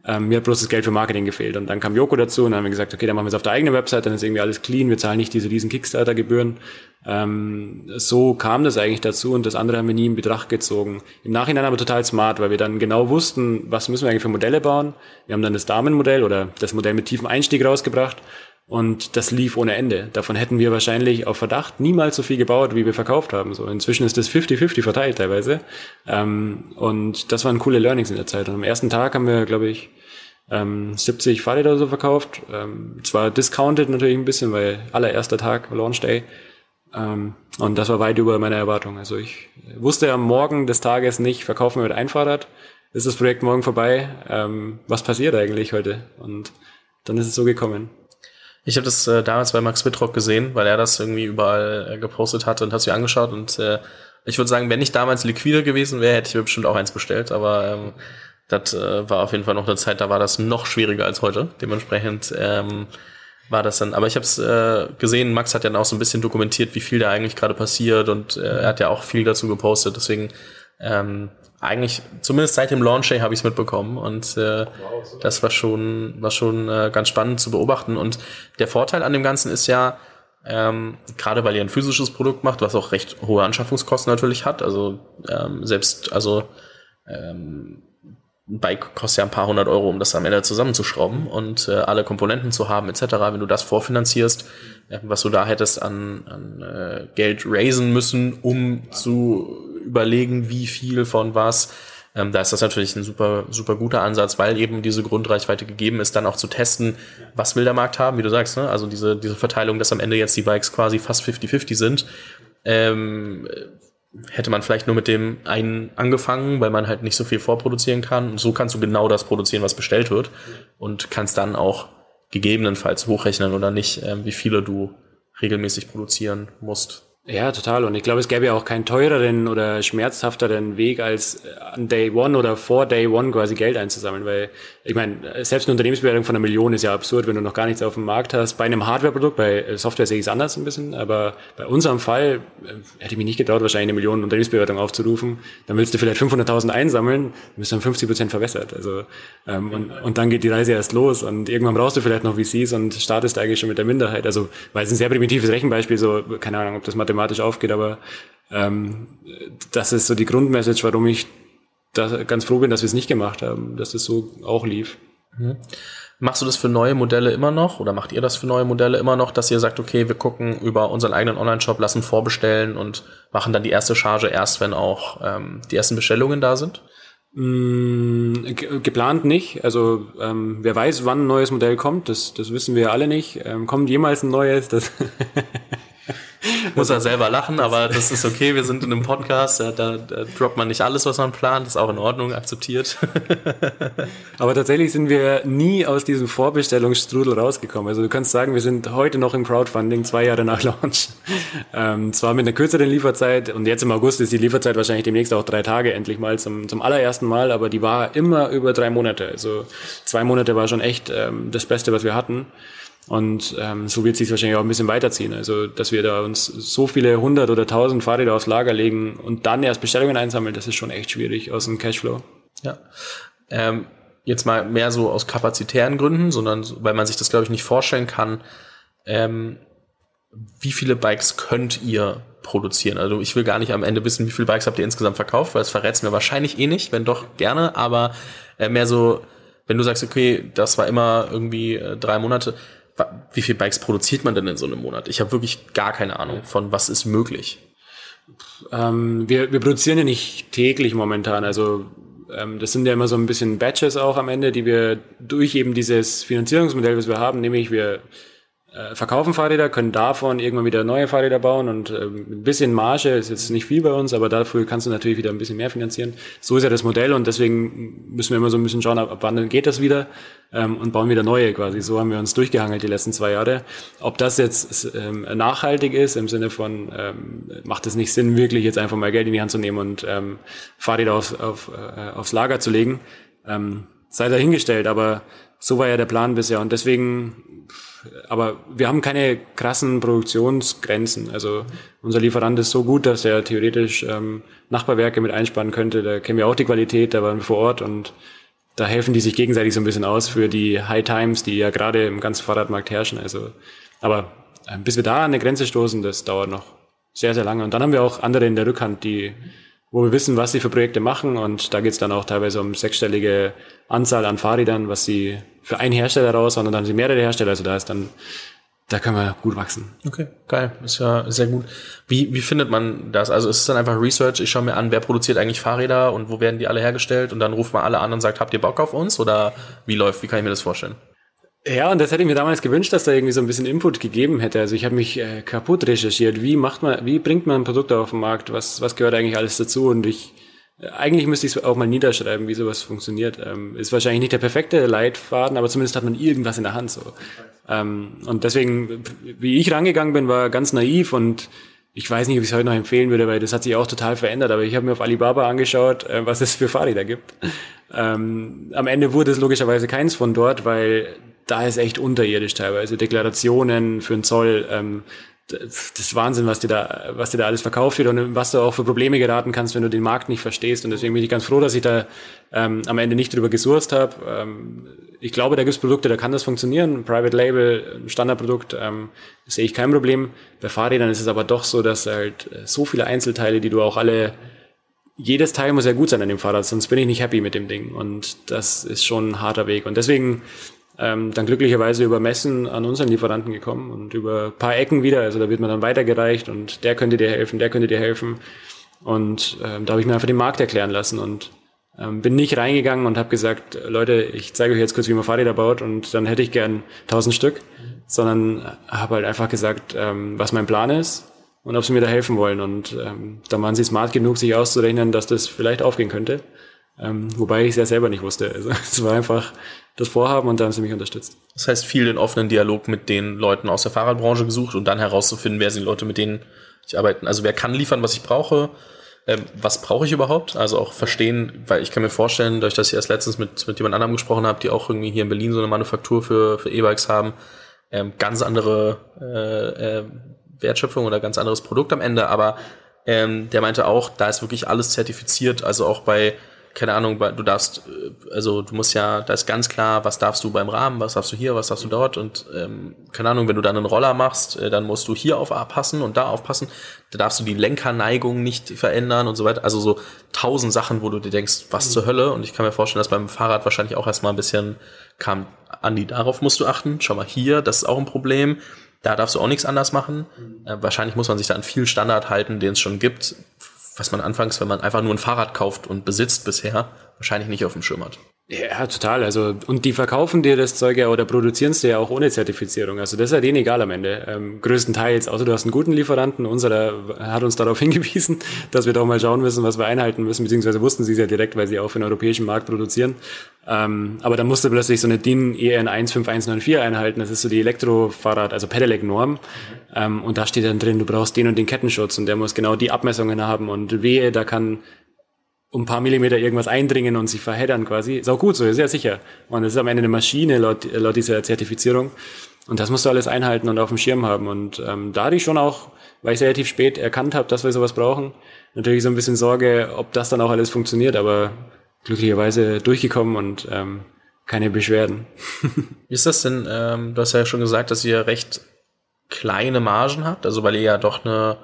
Ähm, mir hat bloß das Geld für Marketing gefehlt. Und dann kam Joko dazu und dann haben wir gesagt, okay, dann machen wir es auf der eigenen Website, dann ist irgendwie alles clean, wir zahlen nicht diese riesen Kickstarter-Gebühren. Ähm, so kam das eigentlich dazu und das andere haben wir nie in Betracht gezogen. Im Nachhinein aber total smart, weil wir dann genau wussten, was müssen wir eigentlich für Modelle bauen. Wir haben dann das Damenmodell oder das Modell mit tiefem Einstieg rausgebracht und das lief ohne Ende. Davon hätten wir wahrscheinlich auf Verdacht niemals so viel gebaut, wie wir verkauft haben. So inzwischen ist das 50-50 verteilt teilweise. Ähm, und das waren coole Learnings in der Zeit. Und am ersten Tag haben wir, glaube ich, ähm, 70 Fahrräder so verkauft. Ähm, zwar discounted natürlich ein bisschen, weil allererster Tag Launch Day. Ähm, und das war weit über meine Erwartung. Also ich wusste am Morgen des Tages nicht, verkaufen wir mit ein Fahrrad. Ist das Projekt morgen vorbei? Ähm, was passiert eigentlich heute? Und dann ist es so gekommen. Ich habe das äh, damals bei Max Wittrock gesehen, weil er das irgendwie überall äh, gepostet hatte und hat sich angeschaut und äh, ich würde sagen, wenn ich damals liquider gewesen wäre, hätte ich mir bestimmt auch eins bestellt, aber ähm, das äh, war auf jeden Fall noch eine Zeit, da war das noch schwieriger als heute. Dementsprechend ähm, war das dann, aber ich habe es äh, gesehen, Max hat ja auch so ein bisschen dokumentiert, wie viel da eigentlich gerade passiert und äh, er hat ja auch viel dazu gepostet, deswegen ähm, eigentlich, zumindest seit dem Launch habe ich es mitbekommen und äh, das war schon, war schon äh, ganz spannend zu beobachten. Und der Vorteil an dem Ganzen ist ja, ähm, gerade weil ihr ein physisches Produkt macht, was auch recht hohe Anschaffungskosten natürlich hat. Also ähm, selbst, also ähm, ein Bike kostet ja ein paar hundert Euro, um das am Ende zusammenzuschrauben und äh, alle Komponenten zu haben etc. Wenn du das vorfinanzierst, äh, was du da hättest an, an äh, Geld raisen müssen, um zu überlegen, wie viel von was. Ähm, da ist das natürlich ein super, super guter Ansatz, weil eben diese Grundreichweite gegeben ist, dann auch zu testen, was will der Markt haben, wie du sagst, ne? Also diese, diese Verteilung, dass am Ende jetzt die Bikes quasi fast 50-50 sind. Ähm, hätte man vielleicht nur mit dem einen angefangen, weil man halt nicht so viel vorproduzieren kann. Und so kannst du genau das produzieren, was bestellt wird. Und kannst dann auch gegebenenfalls hochrechnen oder nicht, äh, wie viele du regelmäßig produzieren musst. Ja, total. Und ich glaube, es gäbe ja auch keinen teureren oder schmerzhafteren Weg, als an Day One oder vor Day One quasi Geld einzusammeln. Weil, ich meine, selbst eine Unternehmensbewertung von einer Million ist ja absurd, wenn du noch gar nichts auf dem Markt hast. Bei einem Hardware-Produkt, bei äh, Software sehe ich es anders ein bisschen, aber bei unserem Fall äh, hätte ich mich nicht getraut, wahrscheinlich eine Million Unternehmensbewertung aufzurufen. Dann willst du vielleicht 500.000 einsammeln, dann bist du dann 50 Prozent verwässert. Also, ähm, und, und dann geht die Reise erst los und irgendwann brauchst du vielleicht noch VCs und startest eigentlich schon mit der Minderheit. Also, weil es ein sehr primitives Rechenbeispiel, so, keine Ahnung, ob das mathematisch aufgeht, aber ähm, das ist so die Grundmessage, warum ich da ganz froh bin, dass wir es nicht gemacht haben, dass es so auch lief. Mhm. Machst du das für neue Modelle immer noch oder macht ihr das für neue Modelle immer noch, dass ihr sagt, okay, wir gucken über unseren eigenen Online-Shop, lassen vorbestellen und machen dann die erste Charge erst, wenn auch ähm, die ersten Bestellungen da sind? Mm, geplant nicht. Also ähm, wer weiß, wann ein neues Modell kommt, das, das wissen wir alle nicht. Ähm, kommt jemals ein neues? Das Muss er selber lachen, aber das ist okay. Wir sind in einem Podcast, da, da, da droppt man nicht alles, was man plant. ist auch in Ordnung, akzeptiert. aber tatsächlich sind wir nie aus diesem Vorbestellungsstrudel rausgekommen. Also du kannst sagen, wir sind heute noch im Crowdfunding, zwei Jahre nach Launch. Ähm, zwar mit einer kürzeren Lieferzeit und jetzt im August ist die Lieferzeit wahrscheinlich demnächst auch drei Tage endlich mal zum, zum allerersten Mal, aber die war immer über drei Monate. Also zwei Monate war schon echt ähm, das Beste, was wir hatten. Und ähm, so wird sich wahrscheinlich auch ein bisschen weiterziehen. Also, dass wir da uns so viele hundert oder tausend Fahrräder aufs Lager legen und dann erst Bestellungen einsammeln, das ist schon echt schwierig aus dem Cashflow. Ja. Ähm, jetzt mal mehr so aus kapazitären Gründen, sondern weil man sich das, glaube ich, nicht vorstellen kann. Ähm, wie viele Bikes könnt ihr produzieren? Also ich will gar nicht am Ende wissen, wie viele Bikes habt ihr insgesamt verkauft, weil es verrät es mir wahrscheinlich eh nicht, wenn doch gerne, aber äh, mehr so wenn du sagst, okay, das war immer irgendwie äh, drei Monate, wie viele Bikes produziert man denn in so einem Monat? Ich habe wirklich gar keine Ahnung von, was ist möglich. Ähm, wir, wir produzieren ja nicht täglich momentan. Also ähm, das sind ja immer so ein bisschen Batches auch am Ende, die wir durch eben dieses Finanzierungsmodell, was wir haben, nämlich wir äh, verkaufen Fahrräder, können davon irgendwann wieder neue Fahrräder bauen und äh, ein bisschen Marge ist jetzt nicht viel bei uns, aber dafür kannst du natürlich wieder ein bisschen mehr finanzieren. So ist ja das Modell und deswegen müssen wir immer so ein bisschen schauen, ab, wann geht das wieder ähm, und bauen wieder neue quasi. So haben wir uns durchgehangelt die letzten zwei Jahre. Ob das jetzt ähm, nachhaltig ist im Sinne von ähm, macht es nicht Sinn, wirklich jetzt einfach mal Geld in die Hand zu nehmen und Fahrräder auf, auf, äh, aufs Lager zu legen, sei dahingestellt, aber so war ja der Plan bisher und deswegen aber wir haben keine krassen Produktionsgrenzen. Also unser Lieferant ist so gut, dass er theoretisch ähm, Nachbarwerke mit einspannen könnte. Da kennen wir auch die Qualität, da waren wir vor Ort und da helfen die sich gegenseitig so ein bisschen aus für die High Times, die ja gerade im ganzen Fahrradmarkt herrschen. Also, aber äh, bis wir da an eine Grenze stoßen, das dauert noch sehr, sehr lange. Und dann haben wir auch andere in der Rückhand, die wo wir wissen, was sie für Projekte machen. Und da geht es dann auch teilweise um sechsstellige Anzahl an Fahrrädern, was sie für einen Hersteller raus, sondern dann sie mehrere Hersteller. Also da ist dann, da können wir gut wachsen. Okay, geil. Ist ja sehr gut. Wie, wie findet man das? Also ist es dann einfach Research? Ich schaue mir an, wer produziert eigentlich Fahrräder und wo werden die alle hergestellt? Und dann ruft man alle an und sagt, habt ihr Bock auf uns? Oder wie läuft, wie kann ich mir das vorstellen? Ja, und das hätte ich mir damals gewünscht, dass da irgendwie so ein bisschen Input gegeben hätte. Also ich habe mich äh, kaputt recherchiert. Wie macht man, wie bringt man ein Produkt auf den Markt? Was, was gehört eigentlich alles dazu? Und ich, äh, eigentlich müsste ich es auch mal niederschreiben, wie sowas funktioniert. Ähm, ist wahrscheinlich nicht der perfekte Leitfaden, aber zumindest hat man irgendwas in der Hand so. Ähm, und deswegen, wie ich rangegangen bin, war ganz naiv und ich weiß nicht, ob ich es heute noch empfehlen würde, weil das hat sich auch total verändert. Aber ich habe mir auf Alibaba angeschaut, äh, was es für Fahrräder gibt. Ähm, am Ende wurde es logischerweise keins von dort, weil da ist echt unterirdisch teilweise. Deklarationen für den Zoll, ähm, das ist Wahnsinn, was dir da, was dir da alles verkauft wird und was du auch für Probleme geraten kannst, wenn du den Markt nicht verstehst. Und deswegen bin ich ganz froh, dass ich da ähm, am Ende nicht drüber gesourced habe. Ähm, ich glaube, da gibt es Produkte, da kann das funktionieren. Private Label, ein Standardprodukt, ähm, sehe ich kein Problem. Bei Fahrrädern ist es aber doch so, dass halt äh, so viele Einzelteile, die du auch alle jedes Teil muss ja gut sein an dem Fahrrad, sonst bin ich nicht happy mit dem Ding. Und das ist schon ein harter Weg. Und deswegen ähm, dann glücklicherweise über Messen an unseren Lieferanten gekommen und über paar Ecken wieder. Also da wird man dann weitergereicht und der könnte dir helfen, der könnte dir helfen. Und ähm, da habe ich mir einfach den Markt erklären lassen und ähm, bin nicht reingegangen und habe gesagt, Leute, ich zeige euch jetzt kurz, wie man Fahrräder baut und dann hätte ich gern tausend Stück, sondern habe halt einfach gesagt, ähm, was mein Plan ist und ob sie mir da helfen wollen. Und ähm, da waren sie smart genug, sich auszurechnen, dass das vielleicht aufgehen könnte. Ähm, wobei ich es ja selber nicht wusste. Also es war einfach das Vorhaben und da haben sie mich unterstützt. Das heißt, viel den offenen Dialog mit den Leuten aus der Fahrradbranche gesucht und dann herauszufinden, wer sind die Leute, mit denen ich arbeite. Also wer kann liefern, was ich brauche, ähm, was brauche ich überhaupt? Also auch verstehen, weil ich kann mir vorstellen, durch dass ich erst letztens mit, mit jemand anderem gesprochen habe, die auch irgendwie hier in Berlin so eine Manufaktur für, für E-Bikes haben, ähm, ganz andere äh, äh, Wertschöpfung oder ganz anderes Produkt am Ende, aber ähm, der meinte auch, da ist wirklich alles zertifiziert, also auch bei keine Ahnung, du darfst, äh, also du musst ja, da ist ganz klar, was darfst du beim Rahmen, was darfst du hier, was darfst du dort und ähm, keine Ahnung, wenn du dann einen Roller machst, äh, dann musst du hier aufpassen und da aufpassen, da darfst du die Lenkerneigung nicht verändern und so weiter. Also so tausend Sachen, wo du dir denkst, was mhm. zur Hölle und ich kann mir vorstellen, dass beim Fahrrad wahrscheinlich auch erstmal ein bisschen kam, Andi, darauf musst du achten, schau mal hier, das ist auch ein Problem. Da darfst du auch nichts anders machen. Mhm. Äh, wahrscheinlich muss man sich da an viel Standard halten, den es schon gibt was man anfangs, wenn man einfach nur ein Fahrrad kauft und besitzt bisher, wahrscheinlich nicht auf dem Schirm hat. Ja, total. Also, und die verkaufen dir das Zeug ja oder produzieren es dir ja auch ohne Zertifizierung. Also, das ist ja denen egal am Ende. Ähm, größtenteils, außer du hast einen guten Lieferanten. Unserer hat uns darauf hingewiesen, dass wir doch mal schauen müssen, was wir einhalten müssen, beziehungsweise wussten sie es ja direkt, weil sie auch für den europäischen Markt produzieren. Ähm, aber da musste plötzlich so eine DIN EN 15194 einhalten. Das ist so die Elektrofahrrad, also Pedelec-Norm. Ähm, und da steht dann drin, du brauchst den und den Kettenschutz und der muss genau die Abmessungen haben und wehe, da kann um ein paar Millimeter irgendwas eindringen und sich verheddern quasi. Ist auch gut so, ist ja sicher. Und es ist am Ende eine Maschine laut, laut dieser Zertifizierung. Und das musst du alles einhalten und auf dem Schirm haben. Und ähm, da hatte ich schon auch, weil ich relativ spät erkannt habe, dass wir sowas brauchen, natürlich so ein bisschen Sorge, ob das dann auch alles funktioniert, aber glücklicherweise durchgekommen und ähm, keine Beschwerden. Wie ist das denn? Ähm, du hast ja schon gesagt, dass ihr recht kleine Margen habt, also weil ihr ja doch eine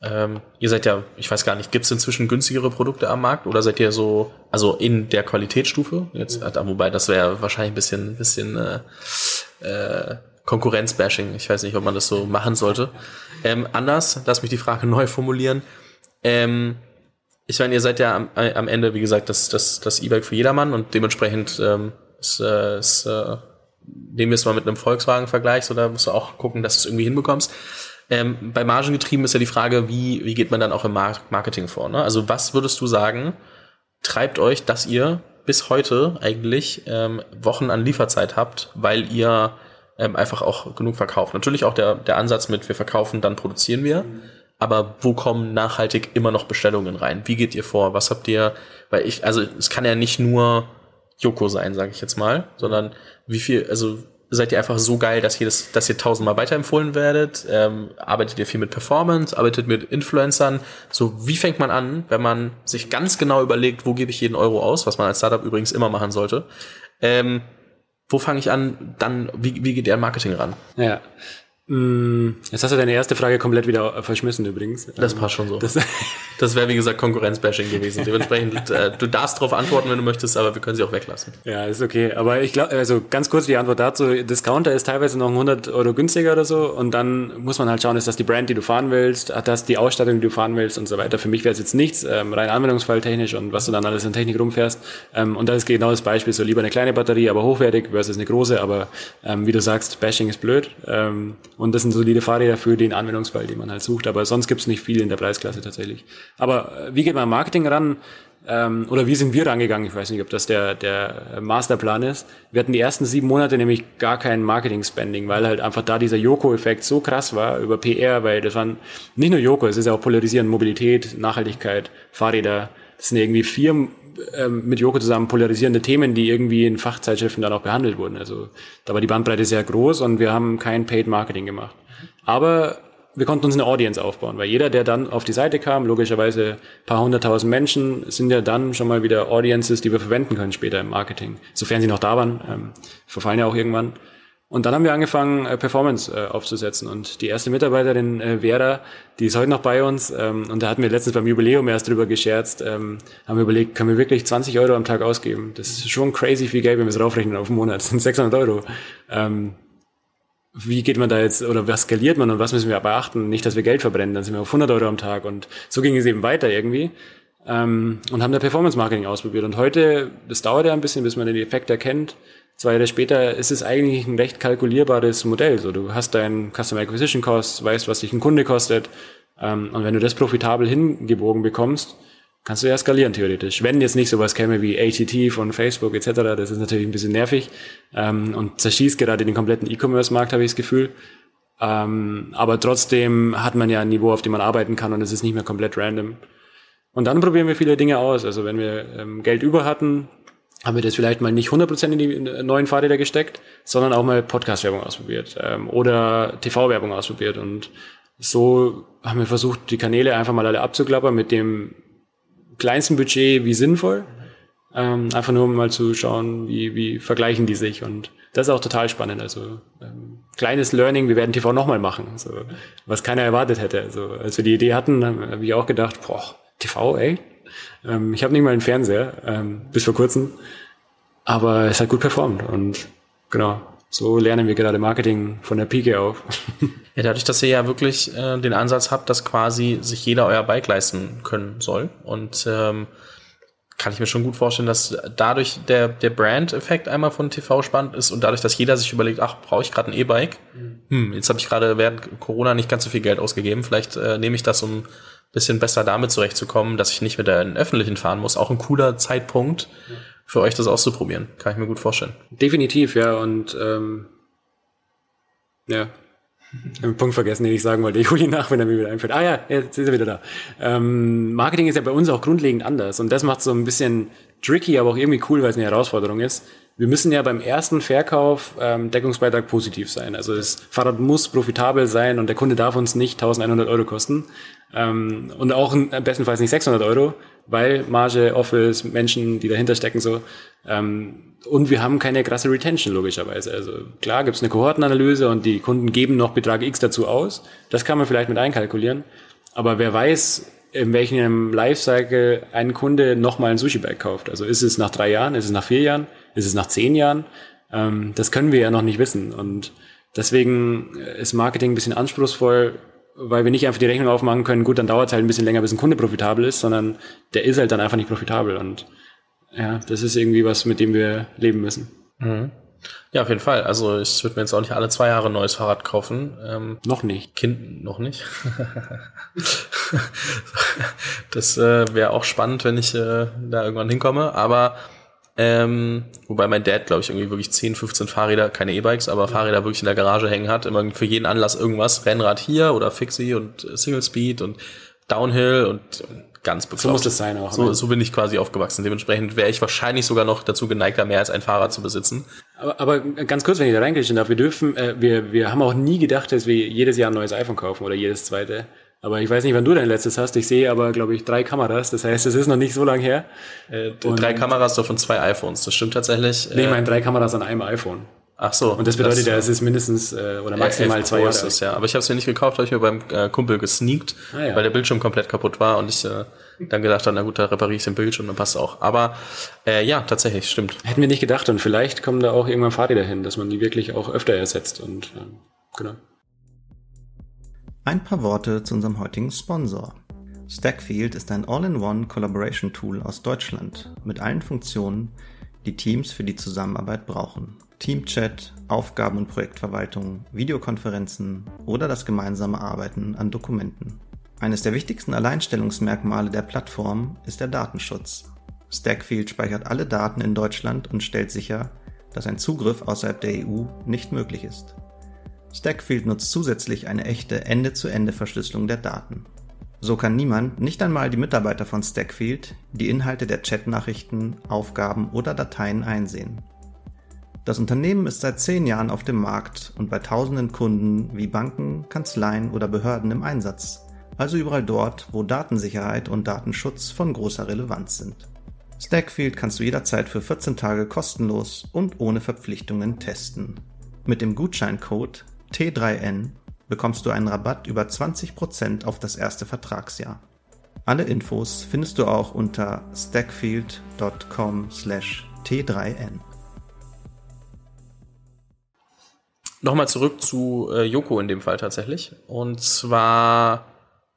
ähm, ihr seid ja, ich weiß gar nicht, gibt es inzwischen günstigere Produkte am Markt oder seid ihr so, also in der Qualitätsstufe? Jetzt, mhm. wobei das wäre wahrscheinlich ein bisschen, bisschen äh, äh, Konkurrenzbashing. Ich weiß nicht, ob man das so machen sollte. Ähm, anders, lass mich die Frage neu formulieren. Ähm, ich meine, ihr seid ja am, am Ende, wie gesagt, das, das, das E-Bike für jedermann und dementsprechend ähm, ist, äh, ist, äh, nehmen wir es mal mit einem Volkswagen vergleichst oder musst du auch gucken, dass du es irgendwie hinbekommst. Ähm, bei Margengetrieben ist ja die Frage, wie, wie geht man dann auch im Marketing vor? Ne? Also was würdest du sagen, treibt euch, dass ihr bis heute eigentlich ähm, Wochen an Lieferzeit habt, weil ihr ähm, einfach auch genug verkauft. Natürlich auch der, der Ansatz mit, wir verkaufen, dann produzieren wir. Aber wo kommen nachhaltig immer noch Bestellungen rein? Wie geht ihr vor? Was habt ihr? Weil ich, also es kann ja nicht nur Joko sein, sage ich jetzt mal, sondern wie viel, also seid ihr einfach so geil, dass ihr, das, dass ihr tausendmal weiterempfohlen werdet? Ähm, arbeitet ihr viel mit Performance? Arbeitet mit Influencern? So, wie fängt man an, wenn man sich ganz genau überlegt, wo gebe ich jeden Euro aus, was man als Startup übrigens immer machen sollte? Ähm, wo fange ich an? Dann, wie, wie geht ihr an Marketing ran? Ja, jetzt hast du deine erste Frage komplett wieder verschmissen übrigens. Das passt schon so. Das, das wäre wie gesagt Konkurrenzbashing gewesen. Dementsprechend, äh, du darfst darauf antworten, wenn du möchtest, aber wir können sie auch weglassen. Ja, ist okay. Aber ich glaube, also ganz kurz die Antwort dazu. Discounter ist teilweise noch 100 Euro günstiger oder so und dann muss man halt schauen, ist das die Brand, die du fahren willst, hat das die Ausstattung, die du fahren willst und so weiter. Für mich wäre es jetzt nichts, ähm, rein Anwendungsfall technisch und was du dann alles in Technik rumfährst. Ähm, und das ist genau das Beispiel, so lieber eine kleine Batterie, aber hochwertig versus eine große, aber ähm, wie du sagst, Bashing ist blöd. Und das sind solide Fahrräder für den Anwendungsfall, den man halt sucht. Aber sonst gibt es nicht viel in der Preisklasse tatsächlich. Aber äh, wie geht man Marketing ran? Ähm, oder wie sind wir rangegangen? Ich weiß nicht, ob das der, der Masterplan ist. Wir hatten die ersten sieben Monate nämlich gar kein Marketing-Spending, weil halt einfach da dieser Joko-Effekt so krass war über PR, weil das waren nicht nur Joko, es ist ja auch polarisieren, Mobilität, Nachhaltigkeit, Fahrräder. Das sind irgendwie vier ähm, mit Joko zusammen polarisierende Themen, die irgendwie in Fachzeitschriften dann auch behandelt wurden. Also da war die Bandbreite sehr groß und wir haben kein Paid Marketing gemacht. Aber wir konnten uns eine Audience aufbauen, weil jeder, der dann auf die Seite kam, logischerweise ein paar hunderttausend Menschen, sind ja dann schon mal wieder Audiences, die wir verwenden können später im Marketing, sofern sie noch da waren, ähm, verfallen ja auch irgendwann. Und dann haben wir angefangen, äh, Performance äh, aufzusetzen. Und die erste Mitarbeiterin, äh, Vera, die ist heute noch bei uns. Ähm, und da hatten wir letztens beim Jubiläum erst drüber gescherzt, ähm, haben wir überlegt, können wir wirklich 20 Euro am Tag ausgeben? Das ist schon crazy viel Geld, wenn wir es raufrechnen auf einen Monat. Das sind 600 Euro. Ähm, wie geht man da jetzt, oder was skaliert man und was müssen wir beachten? Nicht, dass wir Geld verbrennen, dann sind wir auf 100 Euro am Tag. Und so ging es eben weiter irgendwie. Ähm, und haben da Performance Marketing ausprobiert. Und heute, das dauert ja ein bisschen, bis man den Effekt erkennt zwei Jahre später ist es eigentlich ein recht kalkulierbares Modell. So, du hast deinen Customer Acquisition Cost, weißt, was dich ein Kunde kostet. Ähm, und wenn du das profitabel hingebogen bekommst, kannst du ja skalieren theoretisch. Wenn jetzt nicht sowas käme wie ATT von Facebook etc., das ist natürlich ein bisschen nervig ähm, und zerschießt gerade den kompletten E-Commerce-Markt, habe ich das Gefühl. Ähm, aber trotzdem hat man ja ein Niveau, auf dem man arbeiten kann und es ist nicht mehr komplett random. Und dann probieren wir viele Dinge aus. Also wenn wir ähm, Geld über hatten, haben wir das vielleicht mal nicht 100% in die neuen Fahrräder gesteckt, sondern auch mal Podcast-Werbung ausprobiert ähm, oder TV-Werbung ausprobiert. Und so haben wir versucht, die Kanäle einfach mal alle abzuklappern mit dem kleinsten Budget wie sinnvoll. Ähm, einfach nur mal zu schauen, wie, wie vergleichen die sich. Und das ist auch total spannend. Also ähm, kleines Learning, wir werden TV nochmal machen, also, was keiner erwartet hätte. Also als wir die Idee hatten, habe ich auch gedacht, boah, TV, ey, ähm, ich habe nicht mal einen Fernseher, ähm, bis vor kurzem, aber es hat gut performt und genau. So lernen wir gerade Marketing von der Pike auf. Ja, dadurch, dass ihr ja wirklich äh, den Ansatz habt, dass quasi sich jeder euer Bike leisten können soll. Und ähm, kann ich mir schon gut vorstellen, dass dadurch der, der Brand-Effekt einmal von TV spannend ist und dadurch, dass jeder sich überlegt, ach, brauche ich gerade ein E-Bike? Mhm. Hm, jetzt habe ich gerade während Corona nicht ganz so viel Geld ausgegeben. Vielleicht äh, nehme ich das, um bisschen besser damit zurechtzukommen, dass ich nicht mit der öffentlichen fahren muss. Auch ein cooler Zeitpunkt für euch, das auszuprobieren. Kann ich mir gut vorstellen. Definitiv, ja. Und ähm, ja, einen Punkt vergessen, den ich sagen wollte. Ich hole ihn nach, wenn er mir wieder einfällt. Ah ja, jetzt ist er wieder da. Ähm, Marketing ist ja bei uns auch grundlegend anders. Und das macht so ein bisschen tricky, aber auch irgendwie cool, weil es eine Herausforderung ist. Wir müssen ja beim ersten Verkauf ähm, Deckungsbeitrag positiv sein. Also das Fahrrad muss profitabel sein und der Kunde darf uns nicht 1100 Euro kosten. Ähm, und auch bestenfalls nicht 600 Euro, weil Marge, Office, Menschen, die dahinter stecken, so. Ähm, und wir haben keine krasse Retention, logischerweise. Also klar gibt's eine Kohortenanalyse und die Kunden geben noch Betrag X dazu aus. Das kann man vielleicht mit einkalkulieren. Aber wer weiß, in welchem Lifecycle ein Kunde nochmal ein Sushi-Bag kauft. Also ist es nach drei Jahren, ist es nach vier Jahren, ist es nach zehn Jahren? Ähm, das können wir ja noch nicht wissen. Und deswegen ist Marketing ein bisschen anspruchsvoll, weil wir nicht einfach die Rechnung aufmachen können, gut, dann dauert es halt ein bisschen länger, bis ein Kunde profitabel ist, sondern der ist halt dann einfach nicht profitabel. Und ja, das ist irgendwie was, mit dem wir leben müssen. Mhm. Ja, auf jeden Fall. Also ich würde mir jetzt auch nicht alle zwei Jahre ein neues Fahrrad kaufen. Ähm, noch nicht. Kind noch nicht. das äh, wäre auch spannend, wenn ich äh, da irgendwann hinkomme. Aber ähm, wobei mein Dad, glaube ich, irgendwie wirklich 10, 15 Fahrräder, keine E-Bikes, aber Fahrräder wirklich in der Garage hängen hat. Immer für jeden Anlass irgendwas. Rennrad hier oder Fixie und Single Speed und Downhill und ganz bekloppt. So muss das sein auch. So, ne? so bin ich quasi aufgewachsen. Dementsprechend wäre ich wahrscheinlich sogar noch dazu geneigt, da mehr als ein Fahrrad zu besitzen. Aber, aber ganz kurz, wenn ich da reingehen darf, wir dürfen, äh, wir, wir haben auch nie gedacht, dass wir jedes Jahr ein neues iPhone kaufen oder jedes zweite. Aber ich weiß nicht, wann du dein letztes hast. Ich sehe aber, glaube ich, drei Kameras. Das heißt, es ist noch nicht so lang her. Äh, drei Kameras doch von zwei iPhones. Das stimmt tatsächlich. Nee, ich meine drei Kameras an einem iPhone. Ach so. Und das bedeutet das, ja, es ist mindestens äh, oder maximal zwei Jahre. Ist ja. Aber ich habe es mir nicht gekauft, habe ich mir beim äh, Kumpel gesneakt, ah, ja. weil der Bildschirm komplett kaputt war und ich äh, dann gedacht habe, na gut, da repariere ich den Bildschirm, dann passt auch. Aber äh, ja, tatsächlich, stimmt. Hätten wir nicht gedacht und vielleicht kommen da auch irgendwann Fahrräder hin, dass man die wirklich auch öfter ersetzt und äh, genau. Ein paar Worte zu unserem heutigen Sponsor. Stackfield ist ein All-in-One Collaboration Tool aus Deutschland mit allen Funktionen, die Teams für die Zusammenarbeit brauchen. Teamchat, Aufgaben- und Projektverwaltung, Videokonferenzen oder das gemeinsame Arbeiten an Dokumenten. Eines der wichtigsten Alleinstellungsmerkmale der Plattform ist der Datenschutz. Stackfield speichert alle Daten in Deutschland und stellt sicher, dass ein Zugriff außerhalb der EU nicht möglich ist. Stackfield nutzt zusätzlich eine echte Ende-zu-Ende-Verschlüsselung der Daten. So kann niemand, nicht einmal die Mitarbeiter von Stackfield, die Inhalte der Chatnachrichten, Aufgaben oder Dateien einsehen. Das Unternehmen ist seit zehn Jahren auf dem Markt und bei tausenden Kunden wie Banken, Kanzleien oder Behörden im Einsatz, also überall dort, wo Datensicherheit und Datenschutz von großer Relevanz sind. Stackfield kannst du jederzeit für 14 Tage kostenlos und ohne Verpflichtungen testen. Mit dem Gutscheincode T3N bekommst du einen Rabatt über 20% auf das erste Vertragsjahr. Alle Infos findest du auch unter stackfield.com/t3n. Nochmal zurück zu äh, Joko in dem Fall tatsächlich. Und zwar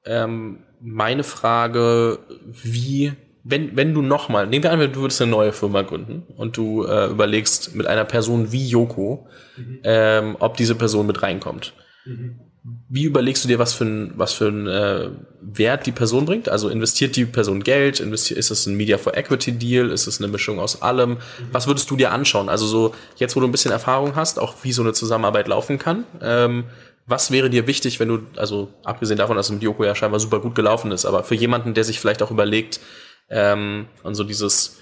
ähm, meine Frage, wie, wenn, wenn du nochmal, nehmen wir an, du würdest eine neue Firma gründen und du äh, überlegst mit einer Person wie Joko, mhm. ähm, ob diese Person mit reinkommt. Mhm. Wie überlegst du dir, was für ein, was für ein äh, Wert die Person bringt? Also investiert die Person Geld? Investiert, ist es ein Media for Equity Deal? Ist es eine Mischung aus allem? Mhm. Was würdest du dir anschauen? Also so jetzt, wo du ein bisschen Erfahrung hast, auch wie so eine Zusammenarbeit laufen kann. Ähm, was wäre dir wichtig, wenn du, also abgesehen davon, dass es mit Yoko ja scheinbar super gut gelaufen ist, aber für jemanden, der sich vielleicht auch überlegt, ähm, und so dieses,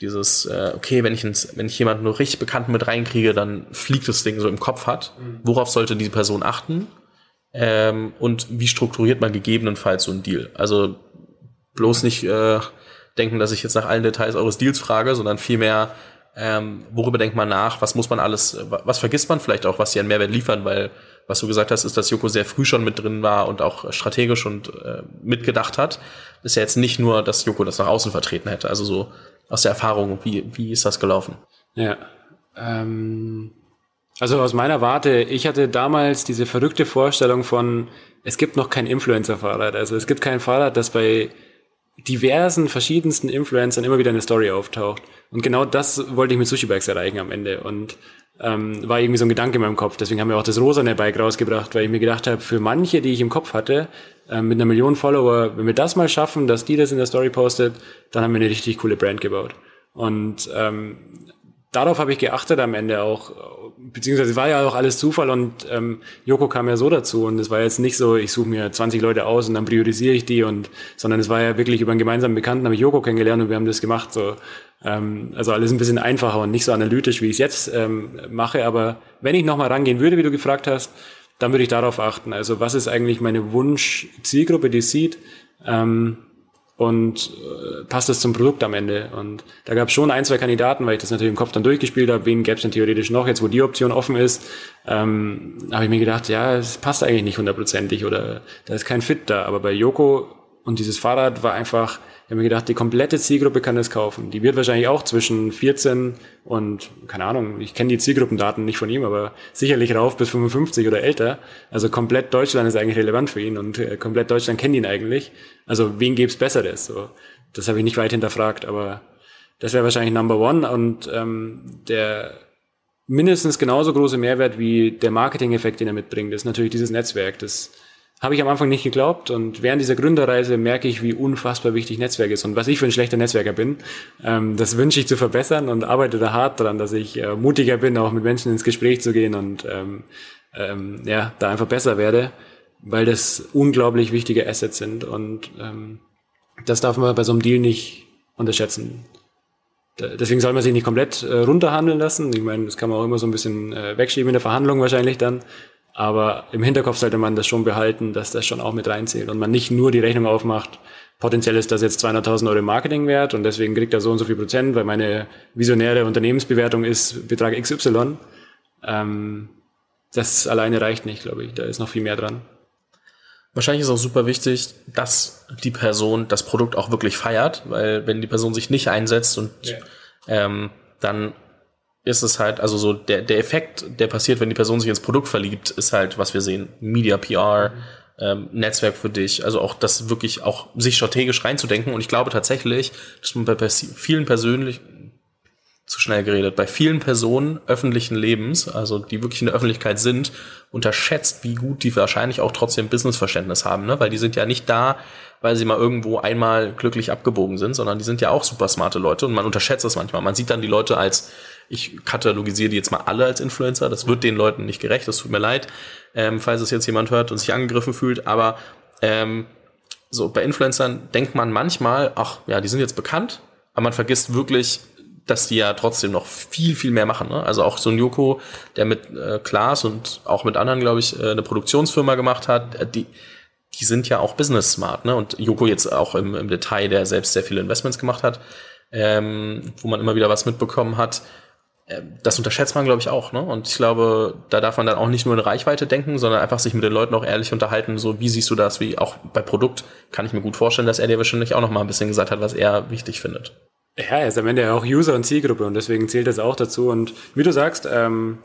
dieses, äh, okay, wenn ich, ins, wenn ich jemanden nur richtig Bekannten mit reinkriege, dann fliegt das Ding so im Kopf hat. Mhm. Worauf sollte diese Person achten? Ähm, und wie strukturiert man gegebenenfalls so einen Deal? Also bloß nicht äh, denken, dass ich jetzt nach allen Details eures Deals frage, sondern vielmehr, ähm, worüber denkt man nach, was muss man alles, was vergisst man vielleicht auch, was sie an Mehrwert liefern, weil was du gesagt hast, ist, dass Joko sehr früh schon mit drin war und auch strategisch und äh, mitgedacht hat. Ist ja jetzt nicht nur, dass Joko das nach außen vertreten hätte. Also so aus der Erfahrung, wie, wie ist das gelaufen? Ja. Ähm, also aus meiner Warte, ich hatte damals diese verrückte Vorstellung von, es gibt noch kein Influencer-Fahrrad. Also es gibt kein Fahrrad, das bei diversen, verschiedensten Influencern immer wieder eine Story auftaucht. Und genau das wollte ich mit Sushi Bags erreichen am Ende. Und ähm, war irgendwie so ein Gedanke in meinem Kopf. Deswegen haben wir auch das rosane Bike rausgebracht, weil ich mir gedacht habe, für manche, die ich im Kopf hatte, äh, mit einer Million Follower, wenn wir das mal schaffen, dass die das in der Story postet, dann haben wir eine richtig coole Brand gebaut. Und ähm, darauf habe ich geachtet am Ende auch, beziehungsweise war ja auch alles Zufall und ähm, Joko kam ja so dazu und es war jetzt nicht so, ich suche mir 20 Leute aus und dann priorisiere ich die und, sondern es war ja wirklich über einen gemeinsamen Bekannten habe ich Joko kennengelernt und wir haben das gemacht so. Ähm, also alles ein bisschen einfacher und nicht so analytisch, wie ich es jetzt ähm, mache, aber wenn ich nochmal rangehen würde, wie du gefragt hast, dann würde ich darauf achten. Also was ist eigentlich meine Wunsch-Zielgruppe, die sieht? Ähm, und äh, passt es zum Produkt am Ende. Und da gab es schon ein, zwei Kandidaten, weil ich das natürlich im Kopf dann durchgespielt habe, wen gäbe es denn theoretisch noch, jetzt wo die Option offen ist, ähm, habe ich mir gedacht, ja, es passt eigentlich nicht hundertprozentig oder da ist kein Fit da. Aber bei Yoko und dieses Fahrrad war einfach, ich habe mir gedacht, die komplette Zielgruppe kann das kaufen. Die wird wahrscheinlich auch zwischen 14 und, keine Ahnung, ich kenne die Zielgruppendaten nicht von ihm, aber sicherlich rauf bis 55 oder älter. Also komplett Deutschland ist eigentlich relevant für ihn und äh, komplett Deutschland kennt ihn eigentlich. Also wen gäbe es Besseres? So, das habe ich nicht weit hinterfragt, aber das wäre wahrscheinlich Number One und ähm, der mindestens genauso große Mehrwert wie der Marketing-Effekt, den er mitbringt, ist natürlich dieses Netzwerk. Das habe ich am Anfang nicht geglaubt und während dieser Gründerreise merke ich, wie unfassbar wichtig Netzwerk ist und was ich für ein schlechter Netzwerker bin. Ähm, das wünsche ich zu verbessern und arbeite da hart dran, dass ich äh, mutiger bin, auch mit Menschen ins Gespräch zu gehen und ähm, ähm, ja, da einfach besser werde, weil das unglaublich wichtige Assets sind und ähm, das darf man bei so einem Deal nicht unterschätzen. Deswegen soll man sich nicht komplett äh, runterhandeln lassen. Ich meine, das kann man auch immer so ein bisschen äh, wegschieben in der Verhandlung wahrscheinlich dann. Aber im Hinterkopf sollte man das schon behalten, dass das schon auch mit reinzählt und man nicht nur die Rechnung aufmacht, potenziell ist das jetzt 200.000 Euro Marketing wert und deswegen kriegt er so und so viel Prozent, weil meine visionäre Unternehmensbewertung ist Betrag XY. Ähm, das alleine reicht nicht, glaube ich. Da ist noch viel mehr dran. Wahrscheinlich ist auch super wichtig, dass die Person das Produkt auch wirklich feiert, weil wenn die Person sich nicht einsetzt und ja. ähm, dann ist es halt, also so der, der Effekt, der passiert, wenn die Person sich ins Produkt verliebt, ist halt, was wir sehen, Media PR, ähm, Netzwerk für dich, also auch das wirklich auch sich strategisch reinzudenken. Und ich glaube tatsächlich, dass man bei vielen persönlich zu schnell geredet, bei vielen Personen öffentlichen Lebens, also die wirklich in der Öffentlichkeit sind, unterschätzt, wie gut die wahrscheinlich auch trotzdem Businessverständnis haben, ne? weil die sind ja nicht da, weil sie mal irgendwo einmal glücklich abgebogen sind, sondern die sind ja auch super smarte Leute und man unterschätzt das manchmal. Man sieht dann die Leute als ich katalogisiere die jetzt mal alle als Influencer. Das wird den Leuten nicht gerecht. Das tut mir leid, ähm, falls es jetzt jemand hört und sich angegriffen fühlt. Aber ähm, so bei Influencern denkt man manchmal, ach ja, die sind jetzt bekannt, aber man vergisst wirklich, dass die ja trotzdem noch viel, viel mehr machen. Ne? Also auch so ein Joko, der mit äh, Klaas und auch mit anderen, glaube ich, äh, eine Produktionsfirma gemacht hat, äh, die, die sind ja auch business smart. Ne? Und Joko jetzt auch im, im Detail, der selbst sehr viele Investments gemacht hat, ähm, wo man immer wieder was mitbekommen hat. Ähm, das unterschätzt man, glaube ich, auch. Ne? Und ich glaube, da darf man dann auch nicht nur in Reichweite denken, sondern einfach sich mit den Leuten auch ehrlich unterhalten. So, wie siehst du das? Wie auch bei Produkt kann ich mir gut vorstellen, dass er dir wahrscheinlich auch noch mal ein bisschen gesagt hat, was er wichtig findet. Ja, er ist am Ende auch User und Zielgruppe und deswegen zählt das auch dazu. Und wie du sagst, ähm,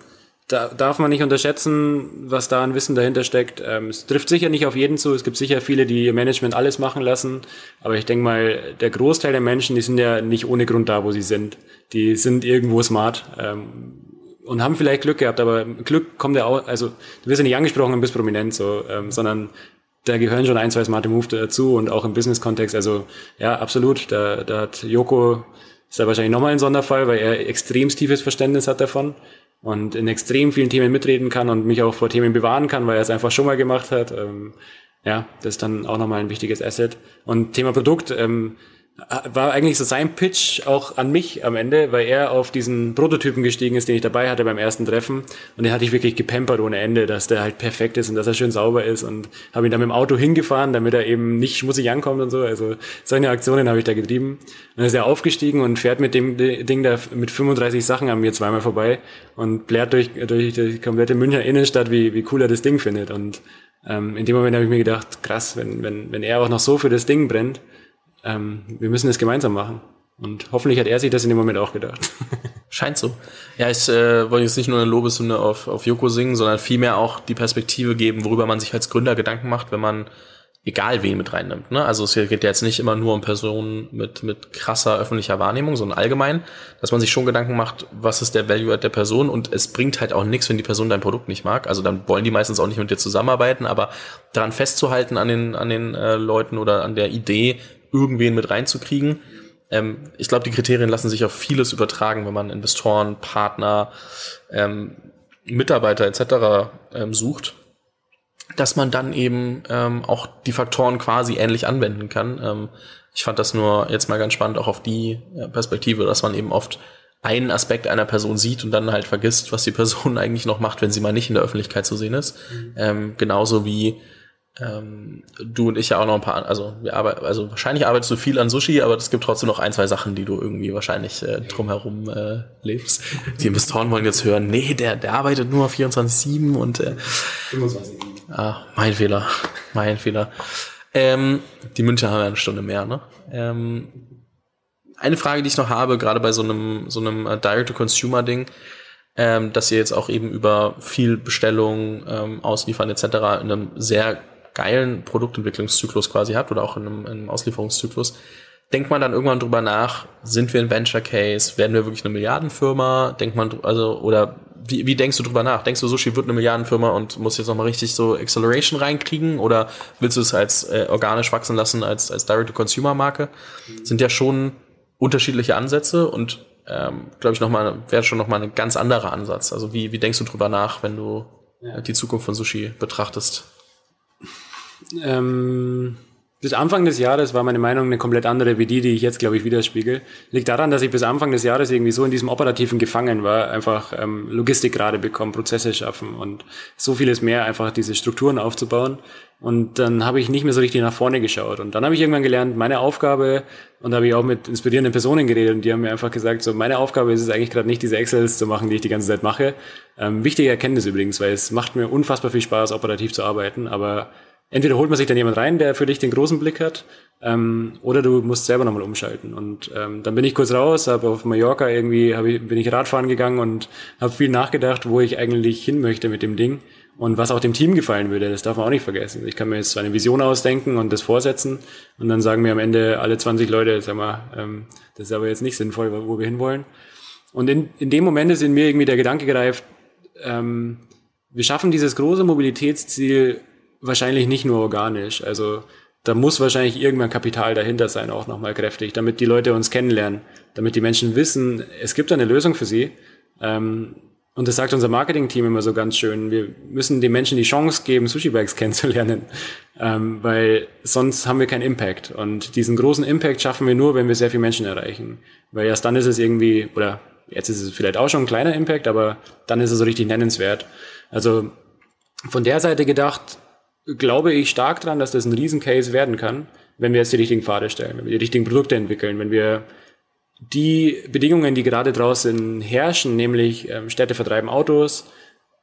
da darf man nicht unterschätzen, was da an Wissen dahinter steckt. Ähm, es trifft sicher nicht auf jeden zu. Es gibt sicher viele, die ihr Management alles machen lassen. Aber ich denke mal, der Großteil der Menschen, die sind ja nicht ohne Grund da, wo sie sind. Die sind irgendwo smart ähm, und haben vielleicht Glück gehabt. Aber Glück kommt ja auch, also du wirst ja nicht angesprochen und bist prominent, so, ähm, sondern da gehören schon ein, zwei smarte Moves dazu und auch im Business-Kontext. Also ja, absolut. Da, da hat Joko ist da wahrscheinlich nochmal ein Sonderfall, weil er extrem tiefes Verständnis hat davon und in extrem vielen Themen mitreden kann und mich auch vor Themen bewahren kann, weil er es einfach schon mal gemacht hat. Ähm, ja, das ist dann auch nochmal ein wichtiges Asset. Und Thema Produkt, ähm, war eigentlich so sein Pitch auch an mich am Ende, weil er auf diesen Prototypen gestiegen ist, den ich dabei hatte beim ersten Treffen. Und den hatte ich wirklich gepampert ohne Ende, dass der halt perfekt ist und dass er schön sauber ist. Und habe ihn dann mit dem Auto hingefahren, damit er eben nicht schmutzig ankommt und so. Also solche Aktionen habe ich da getrieben. Und dann ist er aufgestiegen und fährt mit dem Ding da mit 35 Sachen an mir zweimal vorbei und blärt durch, durch die komplette Münchner Innenstadt, wie, wie cool er das Ding findet. Und ähm, in dem Moment habe ich mir gedacht, krass, wenn, wenn, wenn er auch noch so für das Ding brennt, ähm, wir müssen es gemeinsam machen. Und hoffentlich hat er sich das in dem Moment auch gedacht. Scheint so. Ja, ich äh, wollte jetzt nicht nur eine Lobeshymne auf, auf Joko singen, sondern vielmehr auch die Perspektive geben, worüber man sich als Gründer Gedanken macht, wenn man egal wen mit reinnimmt. Ne? Also es geht ja jetzt nicht immer nur um Personen mit, mit krasser öffentlicher Wahrnehmung, sondern allgemein, dass man sich schon Gedanken macht, was ist der Value der Person und es bringt halt auch nichts, wenn die Person dein Produkt nicht mag. Also dann wollen die meistens auch nicht mit dir zusammenarbeiten, aber daran festzuhalten an den, an den äh, Leuten oder an der Idee, irgendwen mit reinzukriegen. Ähm, ich glaube, die Kriterien lassen sich auf vieles übertragen, wenn man Investoren, Partner, ähm, Mitarbeiter etc. Ähm, sucht, dass man dann eben ähm, auch die Faktoren quasi ähnlich anwenden kann. Ähm, ich fand das nur jetzt mal ganz spannend auch auf die Perspektive, dass man eben oft einen Aspekt einer Person sieht und dann halt vergisst, was die Person eigentlich noch macht, wenn sie mal nicht in der Öffentlichkeit zu sehen ist. Mhm. Ähm, genauso wie ähm, du und ich ja auch noch ein paar, also wir arbeiten, also wahrscheinlich arbeitest du viel an Sushi, aber es gibt trotzdem noch ein, zwei Sachen, die du irgendwie wahrscheinlich äh, drumherum äh, lebst. Die Investoren wollen jetzt hören, nee, der, der arbeitet nur 24-7 und äh, 25 Ah, mein Fehler. Mein Fehler. Ähm, die München haben ja eine Stunde mehr, ne? Ähm, eine Frage, die ich noch habe, gerade bei so einem, so einem äh, Direct-to-Consumer-Ding, ähm, dass ihr jetzt auch eben über viel Bestellung, ähm, Ausliefern etc. in einem sehr geilen Produktentwicklungszyklus quasi habt oder auch in einem, in einem Auslieferungszyklus, denkt man dann irgendwann drüber nach, sind wir ein Venture Case, werden wir wirklich eine Milliardenfirma, denkt man, also, oder wie, wie denkst du drüber nach? Denkst du, Sushi wird eine Milliardenfirma und muss jetzt nochmal richtig so Acceleration reinkriegen oder willst du es als äh, organisch wachsen lassen, als, als Direct-to-Consumer-Marke? Mhm. Sind ja schon unterschiedliche Ansätze und ähm, glaube ich, nochmal, wäre schon nochmal ein ganz anderer Ansatz. Also wie, wie denkst du drüber nach, wenn du ja. die Zukunft von Sushi betrachtest? Ähm, bis Anfang des Jahres war meine Meinung eine komplett andere wie die, die ich jetzt, glaube ich, widerspiegel. Liegt daran, dass ich bis Anfang des Jahres irgendwie so in diesem Operativen gefangen war, einfach ähm, Logistik gerade bekommen, Prozesse schaffen und so vieles mehr, einfach diese Strukturen aufzubauen. Und dann habe ich nicht mehr so richtig nach vorne geschaut. Und dann habe ich irgendwann gelernt, meine Aufgabe, und da habe ich auch mit inspirierenden Personen geredet, und die haben mir einfach gesagt, so meine Aufgabe ist es eigentlich gerade nicht, diese Excels zu machen, die ich die ganze Zeit mache. Ähm, wichtige Erkenntnis übrigens, weil es macht mir unfassbar viel Spaß, operativ zu arbeiten, aber entweder holt man sich dann jemand rein, der für dich den großen Blick hat, ähm, oder du musst selber nochmal umschalten. Und ähm, dann bin ich kurz raus, habe auf Mallorca irgendwie, hab ich, bin ich Radfahren gegangen und habe viel nachgedacht, wo ich eigentlich hin möchte mit dem Ding und was auch dem Team gefallen würde. Das darf man auch nicht vergessen. Ich kann mir jetzt eine Vision ausdenken und das vorsetzen und dann sagen mir am Ende alle 20 Leute, sag mal, ähm, das ist aber jetzt nicht sinnvoll, wo wir hinwollen. Und in, in dem Moment ist in mir irgendwie der Gedanke gereift, ähm, wir schaffen dieses große Mobilitätsziel wahrscheinlich nicht nur organisch. Also da muss wahrscheinlich irgendwann Kapital dahinter sein, auch nochmal kräftig, damit die Leute uns kennenlernen, damit die Menschen wissen, es gibt eine Lösung für sie. Ähm, und das sagt unser Marketing-Team immer so ganz schön. Wir müssen den Menschen die Chance geben, Sushi-Bikes kennenzulernen, ähm, weil sonst haben wir keinen Impact. Und diesen großen Impact schaffen wir nur, wenn wir sehr viele Menschen erreichen. Weil erst dann ist es irgendwie, oder jetzt ist es vielleicht auch schon ein kleiner Impact, aber dann ist es so richtig nennenswert. Also von der Seite gedacht, glaube ich stark dran, dass das ein Riesencase werden kann, wenn wir jetzt die richtigen Pfade stellen, wenn wir die richtigen Produkte entwickeln, wenn wir die Bedingungen, die gerade draußen herrschen, nämlich ähm, Städte vertreiben Autos,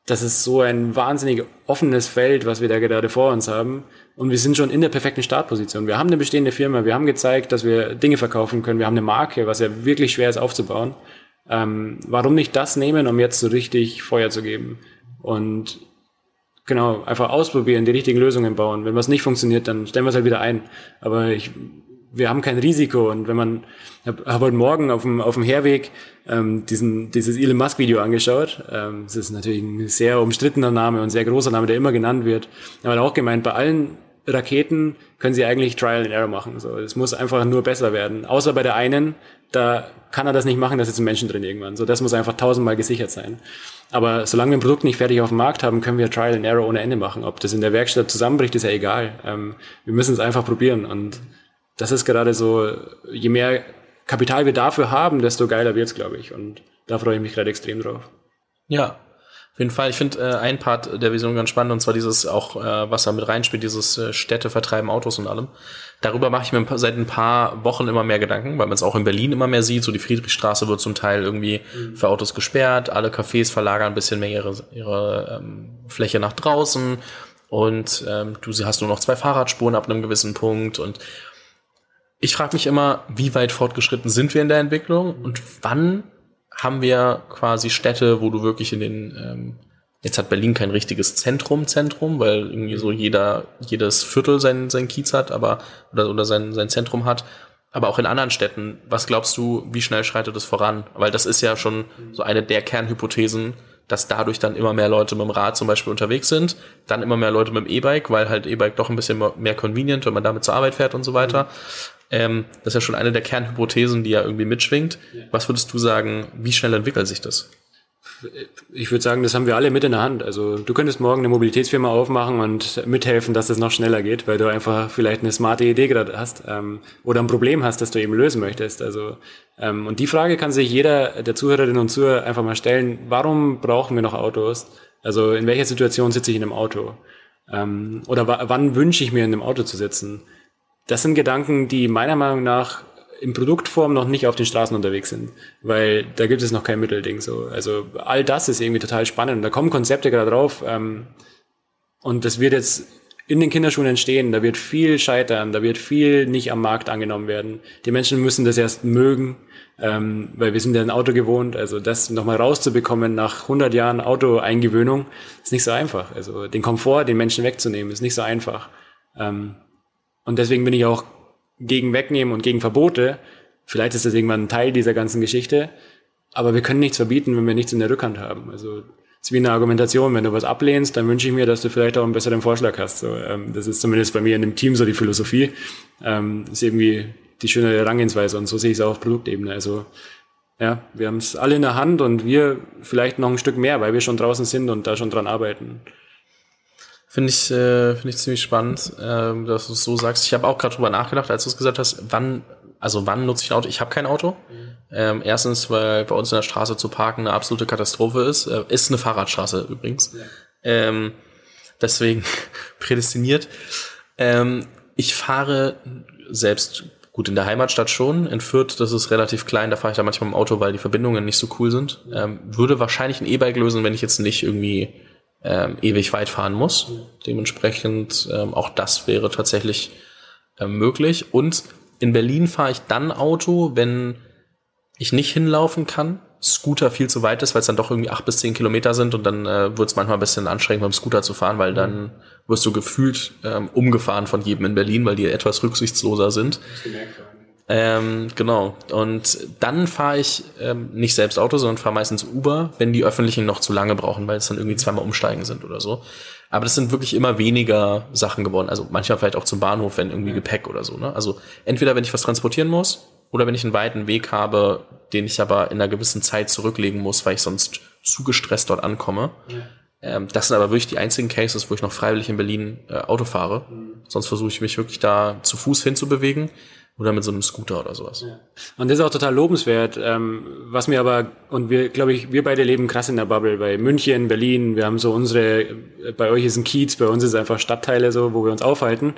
das ist so ein wahnsinnig offenes Feld, was wir da gerade vor uns haben. Und wir sind schon in der perfekten Startposition. Wir haben eine bestehende Firma, wir haben gezeigt, dass wir Dinge verkaufen können, wir haben eine Marke, was ja wirklich schwer ist aufzubauen. Ähm, warum nicht das nehmen, um jetzt so richtig Feuer zu geben? Und Genau, einfach ausprobieren, die richtigen Lösungen bauen. Wenn was nicht funktioniert, dann stellen wir es halt wieder ein. Aber ich, wir haben kein Risiko. Und wenn man, habe hab heute Morgen auf dem, auf dem Herweg ähm, diesen, dieses Elon Musk Video angeschaut. Ähm, das ist natürlich ein sehr umstrittener Name und sehr großer Name, der immer genannt wird. Er hat auch gemeint, bei allen Raketen können sie eigentlich Trial and Error machen. So, es muss einfach nur besser werden. Außer bei der einen, da kann er das nicht machen, da sitzen Menschen drin irgendwann. So, das muss einfach tausendmal gesichert sein. Aber solange wir ein Produkt nicht fertig auf dem Markt haben, können wir Trial and Error ohne Ende machen. Ob das in der Werkstatt zusammenbricht, ist ja egal. Ähm, wir müssen es einfach probieren. Und das ist gerade so, je mehr Kapital wir dafür haben, desto geiler wird's, glaube ich. Und da freue ich mich gerade extrem drauf. Ja, jeden Fall. Ich finde äh, ein Part der Vision ganz spannend und zwar dieses auch, äh, was da mit reinspielt, dieses äh, Städte vertreiben Autos und allem. Darüber mache ich mir seit ein paar Wochen immer mehr Gedanken, weil man es auch in Berlin immer mehr sieht. So die Friedrichstraße wird zum Teil irgendwie mhm. für Autos gesperrt. Alle Cafés verlagern ein bisschen mehr ihre, ihre ähm, Fläche nach draußen. Und ähm, du hast nur noch zwei Fahrradspuren ab einem gewissen Punkt. Und ich frage mich immer, wie weit fortgeschritten sind wir in der Entwicklung und wann haben wir quasi Städte, wo du wirklich in den, ähm, jetzt hat Berlin kein richtiges Zentrum, Zentrum, weil irgendwie so jeder, jedes Viertel sein, sein Kiez hat, aber, oder, oder sein, sein Zentrum hat. Aber auch in anderen Städten, was glaubst du, wie schnell schreitet es voran? Weil das ist ja schon so eine der Kernhypothesen, dass dadurch dann immer mehr Leute mit dem Rad zum Beispiel unterwegs sind, dann immer mehr Leute mit dem E-Bike, weil halt E-Bike doch ein bisschen mehr convenient, wenn man damit zur Arbeit fährt und so weiter. Ähm, das ist ja schon eine der Kernhypothesen, die ja irgendwie mitschwingt. Ja. Was würdest du sagen, wie schnell entwickelt sich das? Ich würde sagen, das haben wir alle mit in der Hand. Also du könntest morgen eine Mobilitätsfirma aufmachen und mithelfen, dass es noch schneller geht, weil du einfach vielleicht eine smarte Idee gerade hast ähm, oder ein Problem hast, das du eben lösen möchtest. Also ähm, und die Frage kann sich jeder der Zuhörerinnen und Zuhörer einfach mal stellen: Warum brauchen wir noch Autos? Also in welcher Situation sitze ich in einem Auto? Ähm, oder wann wünsche ich mir in einem Auto zu sitzen? Das sind Gedanken, die meiner Meinung nach in Produktform noch nicht auf den Straßen unterwegs sind, weil da gibt es noch kein Mittelding. So. Also all das ist irgendwie total spannend. Und da kommen Konzepte gerade drauf ähm, und das wird jetzt in den Kinderschuhen entstehen. Da wird viel scheitern, da wird viel nicht am Markt angenommen werden. Die Menschen müssen das erst mögen, ähm, weil wir sind ja ein Auto gewohnt. Also das nochmal rauszubekommen nach 100 Jahren Autoeingewöhnung ist nicht so einfach. Also den Komfort den Menschen wegzunehmen ist nicht so einfach. Ähm, und deswegen bin ich auch gegen Wegnehmen und gegen Verbote. Vielleicht ist das irgendwann ein Teil dieser ganzen Geschichte. Aber wir können nichts verbieten, wenn wir nichts in der Rückhand haben. Also ist wie eine Argumentation. Wenn du was ablehnst, dann wünsche ich mir, dass du vielleicht auch einen besseren Vorschlag hast. So, ähm, das ist zumindest bei mir in dem Team so die Philosophie. Ähm, ist irgendwie die schöne Herangehensweise und so sehe ich es auch auf Produktebene. Also ja, wir haben es alle in der Hand und wir vielleicht noch ein Stück mehr, weil wir schon draußen sind und da schon dran arbeiten. Finde ich, äh, finde ich ziemlich spannend, äh, dass du es so sagst. Ich habe auch gerade drüber nachgedacht, als du es gesagt hast, wann, also wann nutze ich ein Auto? Ich habe kein Auto. Mhm. Ähm, erstens, weil bei uns in der Straße zu parken eine absolute Katastrophe ist. Äh, ist eine Fahrradstraße übrigens. Ja. Ähm, deswegen prädestiniert. Ähm, ich fahre selbst gut in der Heimatstadt schon. In Fürth, das ist relativ klein, da fahre ich da manchmal im Auto, weil die Verbindungen nicht so cool sind. Ähm, würde wahrscheinlich ein E-Bike lösen, wenn ich jetzt nicht irgendwie ähm, ewig weit fahren muss. Dementsprechend ähm, auch das wäre tatsächlich äh, möglich. Und in Berlin fahre ich dann Auto, wenn ich nicht hinlaufen kann, Scooter viel zu weit ist, weil es dann doch irgendwie acht bis zehn Kilometer sind und dann äh, wird es manchmal ein bisschen anstrengend, dem Scooter zu fahren, weil dann wirst du gefühlt ähm, umgefahren von jedem in Berlin, weil die etwas rücksichtsloser sind. Ähm, genau. Und dann fahre ich ähm, nicht selbst Auto, sondern fahre meistens Uber, wenn die öffentlichen noch zu lange brauchen, weil es dann irgendwie zweimal umsteigen sind oder so. Aber das sind wirklich immer weniger Sachen geworden. Also manchmal vielleicht auch zum Bahnhof, wenn irgendwie Gepäck oder so. Ne? Also entweder wenn ich was transportieren muss oder wenn ich einen weiten Weg habe, den ich aber in einer gewissen Zeit zurücklegen muss, weil ich sonst zu gestresst dort ankomme. Ja. Ähm, das sind aber wirklich die einzigen Cases, wo ich noch freiwillig in Berlin äh, Auto fahre. Mhm. Sonst versuche ich mich wirklich da zu Fuß hinzubewegen oder mit so einem Scooter oder sowas. Ja. Und das ist auch total lobenswert. Ähm, was mir aber, und wir, glaube ich, wir beide leben krass in der Bubble. Bei München, Berlin, wir haben so unsere, bei euch ist ein Kiez, bei uns ist einfach Stadtteile so, wo wir uns aufhalten.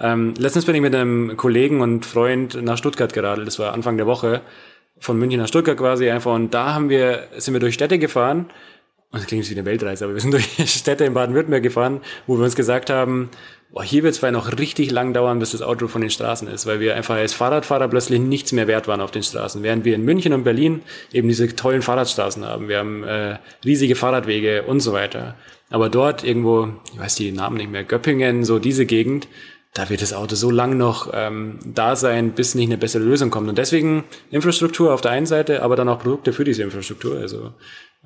Ähm, letztens bin ich mit einem Kollegen und Freund nach Stuttgart geradelt. Das war Anfang der Woche. Von München nach Stuttgart quasi einfach. Und da haben wir, sind wir durch Städte gefahren. Und das klingt wie eine Weltreise, aber wir sind durch Städte in Baden-Württemberg gefahren, wo wir uns gesagt haben, boah, hier wird es vielleicht noch richtig lang dauern, bis das Auto von den Straßen ist, weil wir einfach als Fahrradfahrer plötzlich nichts mehr wert waren auf den Straßen. Während wir in München und Berlin eben diese tollen Fahrradstraßen haben. Wir haben äh, riesige Fahrradwege und so weiter. Aber dort irgendwo, ich weiß die Namen nicht mehr, Göppingen, so diese Gegend, da wird das Auto so lang noch ähm, da sein, bis nicht eine bessere Lösung kommt. Und deswegen Infrastruktur auf der einen Seite, aber dann auch Produkte für diese Infrastruktur. Also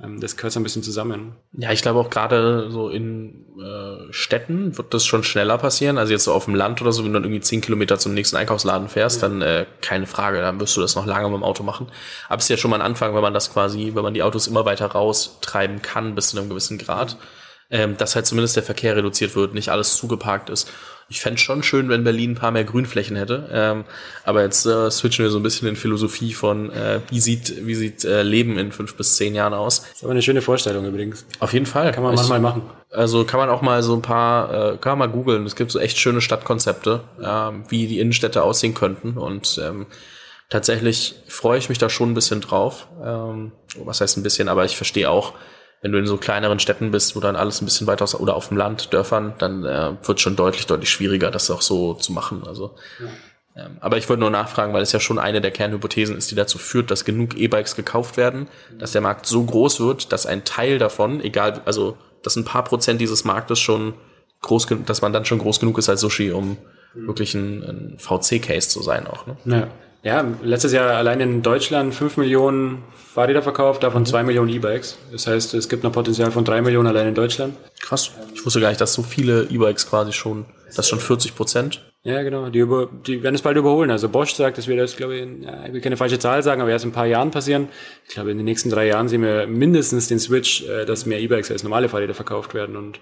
das gehört so ein bisschen zusammen. Ja, ich glaube auch gerade so in äh, Städten wird das schon schneller passieren. Also jetzt so auf dem Land oder so, wenn du dann irgendwie zehn Kilometer zum nächsten Einkaufsladen fährst, ja. dann äh, keine Frage, dann wirst du das noch lange mit dem Auto machen. Aber es ist ja schon mal ein Anfang, wenn man das quasi, wenn man die Autos immer weiter raustreiben kann bis zu einem gewissen Grad, ähm, dass halt zumindest der Verkehr reduziert wird, nicht alles zugeparkt ist. Ich fände schon schön, wenn Berlin ein paar mehr Grünflächen hätte. Ähm, aber jetzt äh, switchen wir so ein bisschen in Philosophie von, äh, wie sieht, wie sieht äh, Leben in fünf bis zehn Jahren aus. Das ist aber eine schöne Vorstellung übrigens. Auf jeden Fall. Kann man ich, manchmal machen. Also kann man auch mal so ein paar, äh, kann man mal googeln. Es gibt so echt schöne Stadtkonzepte, äh, wie die Innenstädte aussehen könnten. Und ähm, tatsächlich freue ich mich da schon ein bisschen drauf. Ähm, was heißt ein bisschen, aber ich verstehe auch, wenn du in so kleineren Städten bist, wo dann alles ein bisschen weiter aus oder auf dem Land, Dörfern, dann äh, wird schon deutlich, deutlich schwieriger, das auch so zu machen. Also, ja. ähm, aber ich wollte nur nachfragen, weil es ja schon eine der Kernhypothesen ist, die dazu führt, dass genug E-Bikes gekauft werden, mhm. dass der Markt so groß wird, dass ein Teil davon, egal, also dass ein paar Prozent dieses Marktes schon groß, dass man dann schon groß genug ist als Sushi, um mhm. wirklich ein, ein VC-Case zu sein auch. Ne? Ja. Ja, letztes Jahr allein in Deutschland 5 Millionen Fahrräder verkauft, davon 2 mhm. Millionen E-Bikes. Das heißt, es gibt noch Potenzial von 3 Millionen allein in Deutschland. Krass. Ich wusste gar nicht, dass so viele E-Bikes quasi schon, das ist schon 40 Prozent. Ja, genau. Die, über, die werden es bald überholen. Also Bosch sagt, das wird jetzt, glaube ich, in, ja, ich will keine falsche Zahl sagen, aber erst in ein paar Jahren passieren. Ich glaube, in den nächsten drei Jahren sehen wir mindestens den Switch, äh, dass mehr E-Bikes als normale Fahrräder verkauft werden. Und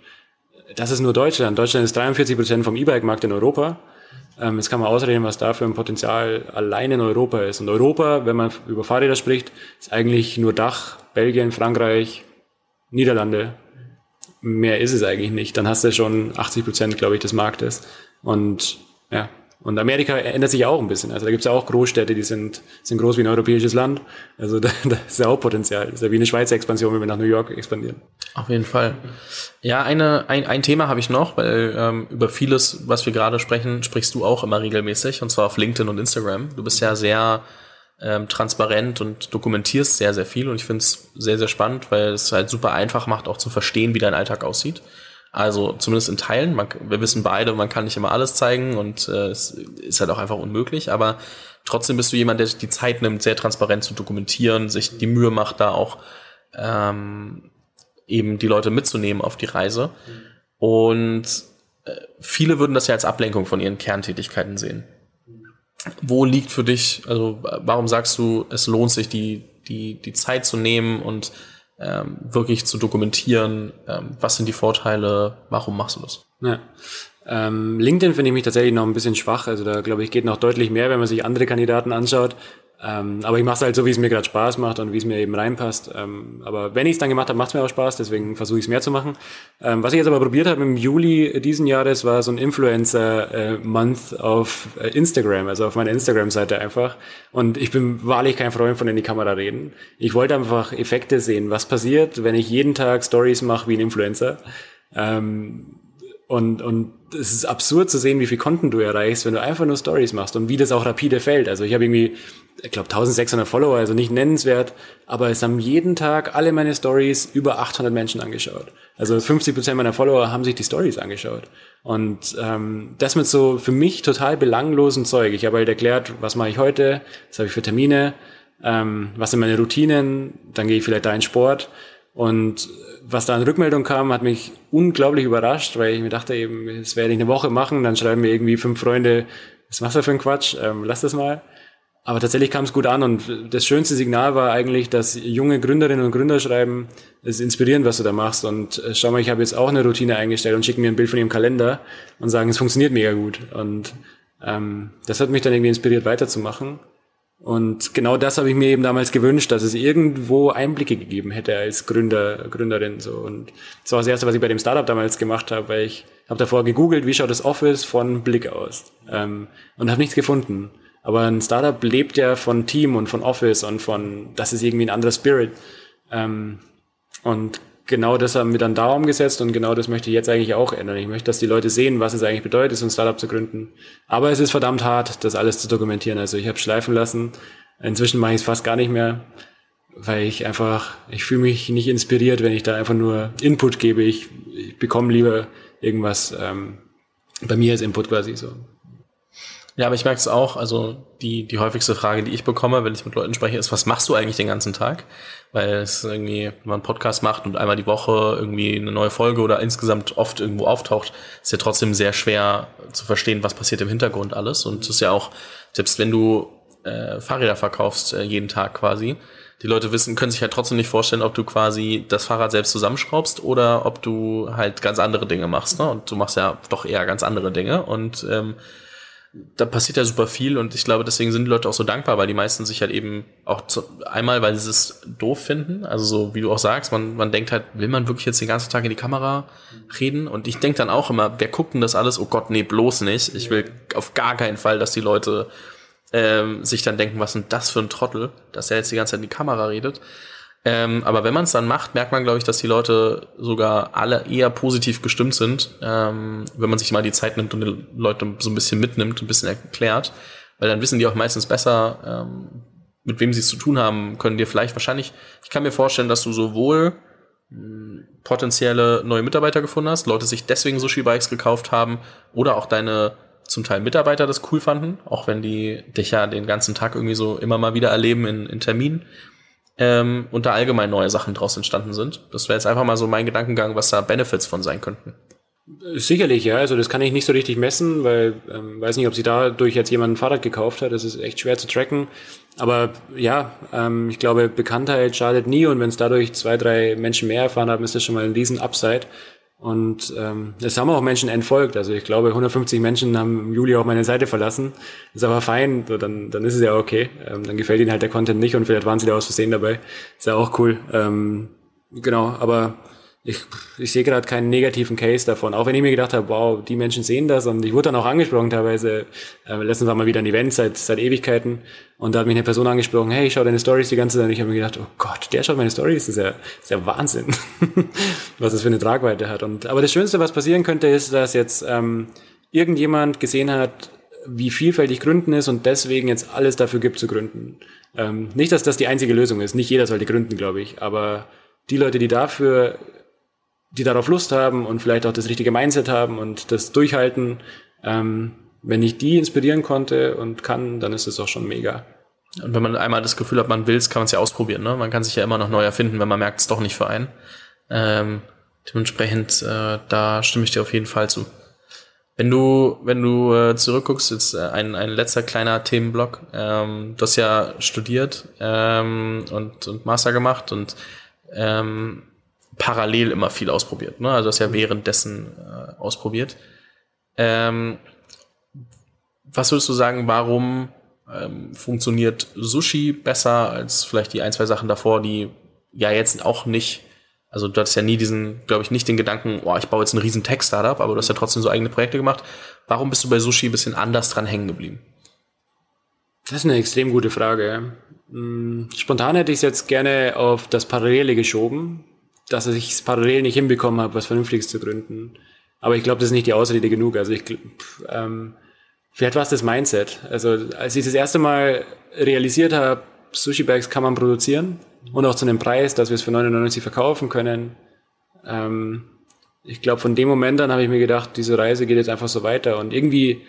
das ist nur Deutschland. Deutschland ist 43 Prozent vom E-Bike-Markt in Europa. Ähm, jetzt kann man ausreden, was da für ein Potenzial allein in Europa ist. Und Europa, wenn man über Fahrräder spricht, ist eigentlich nur Dach, Belgien, Frankreich, Niederlande. mehr ist es eigentlich nicht. Dann hast du schon 80 Prozent, glaube ich, des Marktes. Und ja, und Amerika ändert sich auch ein bisschen. Also da gibt es ja auch Großstädte, die sind, sind groß wie ein europäisches Land. Also da, da ist ja auch Potenzial. Das ist ja wie eine Schweizer Expansion, wenn wir nach New York expandieren. Auf jeden Fall. Ja, eine, ein, ein Thema habe ich noch, weil ähm, über vieles, was wir gerade sprechen, sprichst du auch immer regelmäßig, und zwar auf LinkedIn und Instagram. Du bist ja sehr ähm, transparent und dokumentierst sehr, sehr viel und ich finde es sehr, sehr spannend, weil es halt super einfach macht, auch zu verstehen, wie dein Alltag aussieht. Also zumindest in Teilen. Man, wir wissen beide, man kann nicht immer alles zeigen und äh, es ist halt auch einfach unmöglich. Aber trotzdem bist du jemand, der sich die Zeit nimmt, sehr transparent zu dokumentieren, sich die Mühe macht, da auch ähm, eben die Leute mitzunehmen auf die Reise. Und äh, viele würden das ja als Ablenkung von ihren Kerntätigkeiten sehen. Wo liegt für dich, also warum sagst du, es lohnt sich, die, die, die Zeit zu nehmen und ähm, wirklich zu dokumentieren, ähm, was sind die Vorteile, warum machst du das? Ja. Ähm, LinkedIn finde ich mich tatsächlich noch ein bisschen schwach. Also da glaube ich geht noch deutlich mehr, wenn man sich andere Kandidaten anschaut. Ähm, aber ich mache es halt so, wie es mir gerade Spaß macht und wie es mir eben reinpasst. Ähm, aber wenn ich es dann gemacht habe, macht es mir auch Spaß, deswegen versuche ich es mehr zu machen. Ähm, was ich jetzt aber probiert habe im Juli diesen Jahres, war so ein Influencer-Month äh, auf äh, Instagram, also auf meiner Instagram-Seite einfach. Und ich bin wahrlich kein Freund von in die Kamera reden. Ich wollte einfach Effekte sehen, was passiert, wenn ich jeden Tag Stories mache wie ein Influencer. Ähm, und, und es ist absurd zu sehen, wie viel Content du erreichst, wenn du einfach nur Stories machst und wie das auch rapide fällt. Also ich habe irgendwie, ich glaube, 1600 Follower, also nicht nennenswert, aber es haben jeden Tag alle meine Stories über 800 Menschen angeschaut. Also 50 Prozent meiner Follower haben sich die Stories angeschaut. Und ähm, das mit so für mich total belanglosen Zeug. Ich habe halt erklärt, was mache ich heute, was habe ich für Termine, ähm, was sind meine Routinen, dann gehe ich vielleicht da in Sport. Und was da an Rückmeldung kam, hat mich unglaublich überrascht, weil ich mir dachte eben, das werde ich eine Woche machen, dann schreiben mir irgendwie fünf Freunde, was machst du für ein Quatsch, ähm, lass das mal. Aber tatsächlich kam es gut an und das schönste Signal war eigentlich, dass junge Gründerinnen und Gründer schreiben, es ist inspirierend, was du da machst und äh, schau mal, ich habe jetzt auch eine Routine eingestellt und schicken mir ein Bild von ihrem Kalender und sagen, es funktioniert mega gut. Und ähm, das hat mich dann irgendwie inspiriert, weiterzumachen. Und genau das habe ich mir eben damals gewünscht, dass es irgendwo Einblicke gegeben hätte als Gründer, Gründerin. So. Und das war das Erste, was ich bei dem Startup damals gemacht habe, weil ich habe davor gegoogelt, wie schaut das Office von Blick aus. Ähm, und habe nichts gefunden. Aber ein Startup lebt ja von Team und von Office und von, das ist irgendwie ein anderer Spirit. Ähm, und genau das haben wir dann da umgesetzt und genau das möchte ich jetzt eigentlich auch ändern. Ich möchte, dass die Leute sehen, was es eigentlich bedeutet, so ein Startup zu gründen. Aber es ist verdammt hart, das alles zu dokumentieren. Also ich habe schleifen lassen. Inzwischen mache ich es fast gar nicht mehr, weil ich einfach, ich fühle mich nicht inspiriert, wenn ich da einfach nur Input gebe. Ich, ich bekomme lieber irgendwas ähm, bei mir als Input quasi so. Ja, aber ich merke es auch, also die, die häufigste Frage, die ich bekomme, wenn ich mit Leuten spreche, ist, was machst du eigentlich den ganzen Tag? Weil es irgendwie, wenn man einen Podcast macht und einmal die Woche irgendwie eine neue Folge oder insgesamt oft irgendwo auftaucht, ist ja trotzdem sehr schwer zu verstehen, was passiert im Hintergrund alles. Und es ist ja auch, selbst wenn du äh, Fahrräder verkaufst, äh, jeden Tag quasi, die Leute wissen, können sich halt trotzdem nicht vorstellen, ob du quasi das Fahrrad selbst zusammenschraubst oder ob du halt ganz andere Dinge machst. Ne? Und du machst ja doch eher ganz andere Dinge. Und ähm, da passiert ja super viel und ich glaube, deswegen sind die Leute auch so dankbar, weil die meisten sich halt eben auch zu, einmal, weil sie es doof finden, also so wie du auch sagst, man, man denkt halt, will man wirklich jetzt den ganzen Tag in die Kamera reden? Und ich denke dann auch immer, wer guckt denn das alles? Oh Gott, nee, bloß nicht. Ich will auf gar keinen Fall, dass die Leute ähm, sich dann denken, was sind das für ein Trottel, dass er jetzt die ganze Zeit in die Kamera redet. Ähm, aber wenn man es dann macht, merkt man, glaube ich, dass die Leute sogar alle eher positiv gestimmt sind, ähm, wenn man sich mal die Zeit nimmt und die Leute so ein bisschen mitnimmt, ein bisschen erklärt. Weil dann wissen die auch meistens besser, ähm, mit wem sie es zu tun haben, können dir vielleicht wahrscheinlich, ich kann mir vorstellen, dass du sowohl hm, potenzielle neue Mitarbeiter gefunden hast, Leute sich deswegen Sushi-Bikes gekauft haben oder auch deine zum Teil Mitarbeiter das cool fanden, auch wenn die dich ja den ganzen Tag irgendwie so immer mal wieder erleben in, in Terminen ähm, und da allgemein neue Sachen draus entstanden sind. Das wäre jetzt einfach mal so mein Gedankengang, was da Benefits von sein könnten. Sicherlich, ja. Also das kann ich nicht so richtig messen, weil ähm, weiß nicht, ob sie dadurch jetzt jemand ein Fahrrad gekauft hat. Das ist echt schwer zu tracken. Aber ja, ähm, ich glaube, Bekanntheit schadet nie und wenn es dadurch zwei, drei Menschen mehr erfahren haben, ist das schon mal ein riesen Upside. Und ähm, es haben auch Menschen entfolgt. Also ich glaube, 150 Menschen haben im Juli auch meine Seite verlassen. Ist aber fein, so, dann, dann ist es ja okay. Ähm, dann gefällt ihnen halt der Content nicht und vielleicht waren sie da aus Versehen dabei. Ist ja auch cool. Ähm, genau, aber ich, ich sehe gerade keinen negativen Case davon. Auch wenn ich mir gedacht habe, wow, die Menschen sehen das und ich wurde dann auch angesprochen teilweise. Äh, letztens war mal wieder ein Event seit, seit Ewigkeiten und da hat mich eine Person angesprochen, hey, ich schaue deine Stories die ganze Zeit und ich habe mir gedacht, oh Gott, der schaut meine Stories, das ist ja, das ist ja Wahnsinn, was das für eine Tragweite hat. Und, aber das Schönste, was passieren könnte, ist, dass jetzt ähm, irgendjemand gesehen hat, wie vielfältig Gründen ist und deswegen jetzt alles dafür gibt zu gründen. Ähm, nicht, dass das die einzige Lösung ist. Nicht jeder sollte gründen, glaube ich. Aber die Leute, die dafür die darauf Lust haben und vielleicht auch das richtige Mindset haben und das durchhalten. Ähm, wenn ich die inspirieren konnte und kann, dann ist es auch schon mega. Und wenn man einmal das Gefühl hat, man will es, kann man es ja ausprobieren. Ne? Man kann sich ja immer noch neu erfinden, wenn man merkt, es doch nicht für einen. Ähm, dementsprechend, äh, da stimme ich dir auf jeden Fall zu. Wenn du, wenn du äh, zurückguckst, jetzt äh, ein, ein letzter kleiner Themenblock. Ähm, du hast ja studiert ähm, und, und Master gemacht und ähm, parallel immer viel ausprobiert. Ne? Also das ja währenddessen äh, ausprobiert. Ähm, was würdest du sagen, warum ähm, funktioniert Sushi besser als vielleicht die ein, zwei Sachen davor, die ja jetzt auch nicht, also du hattest ja nie diesen, glaube ich, nicht den Gedanken, oh, ich baue jetzt einen riesen Tech-Startup, aber du hast ja trotzdem so eigene Projekte gemacht. Warum bist du bei Sushi ein bisschen anders dran hängen geblieben? Das ist eine extrem gute Frage. Hm, spontan hätte ich es jetzt gerne auf das Parallele geschoben, dass ich es parallel nicht hinbekommen habe, was Vernünftiges zu gründen. Aber ich glaube, das ist nicht die Ausrede genug. Also ich, ähm, vielleicht war es das Mindset. Also als ich das erste Mal realisiert habe, Sushi Bags kann man produzieren und auch zu einem Preis, dass wir es für 99 verkaufen können. Ähm, ich glaube, von dem Moment an habe ich mir gedacht, diese Reise geht jetzt einfach so weiter. Und irgendwie,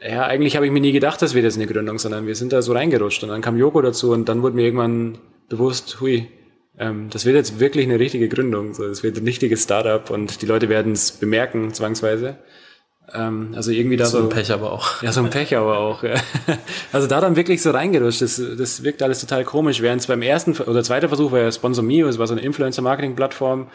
ja, eigentlich habe ich mir nie gedacht, das wird jetzt eine Gründung, sondern wir sind da so reingerutscht. Und dann kam Joko dazu und dann wurde mir irgendwann bewusst, hui, ähm, das wird jetzt wirklich eine richtige Gründung. So, das wird ein richtiges Startup und die Leute werden es bemerken, zwangsweise. Ähm, also irgendwie da so. So ein Pech aber auch. Ja, so ein Pech aber auch. Ja. Also da dann wirklich so reingerutscht. Das, das wirkt alles total komisch. Während es beim ersten oder zweiten Versuch war ja Sponsor Me, das war so eine Influencer-Marketing-Plattform.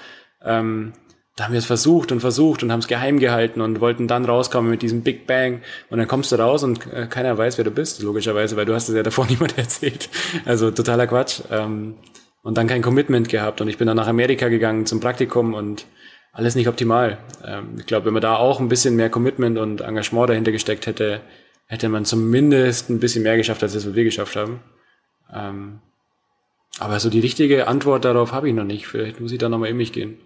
Ähm, da haben wir es versucht und versucht und haben es geheim gehalten und wollten dann rauskommen mit diesem Big Bang. Und dann kommst du raus und äh, keiner weiß, wer du bist, logischerweise, weil du hast es ja davor niemand erzählt. Also totaler Quatsch. Ähm, und dann kein Commitment gehabt. Und ich bin dann nach Amerika gegangen zum Praktikum und alles nicht optimal. Ähm, ich glaube, wenn man da auch ein bisschen mehr Commitment und Engagement dahinter gesteckt hätte, hätte man zumindest ein bisschen mehr geschafft, als das, was wir geschafft haben. Ähm, aber so die richtige Antwort darauf habe ich noch nicht. Vielleicht muss ich da nochmal in mich gehen.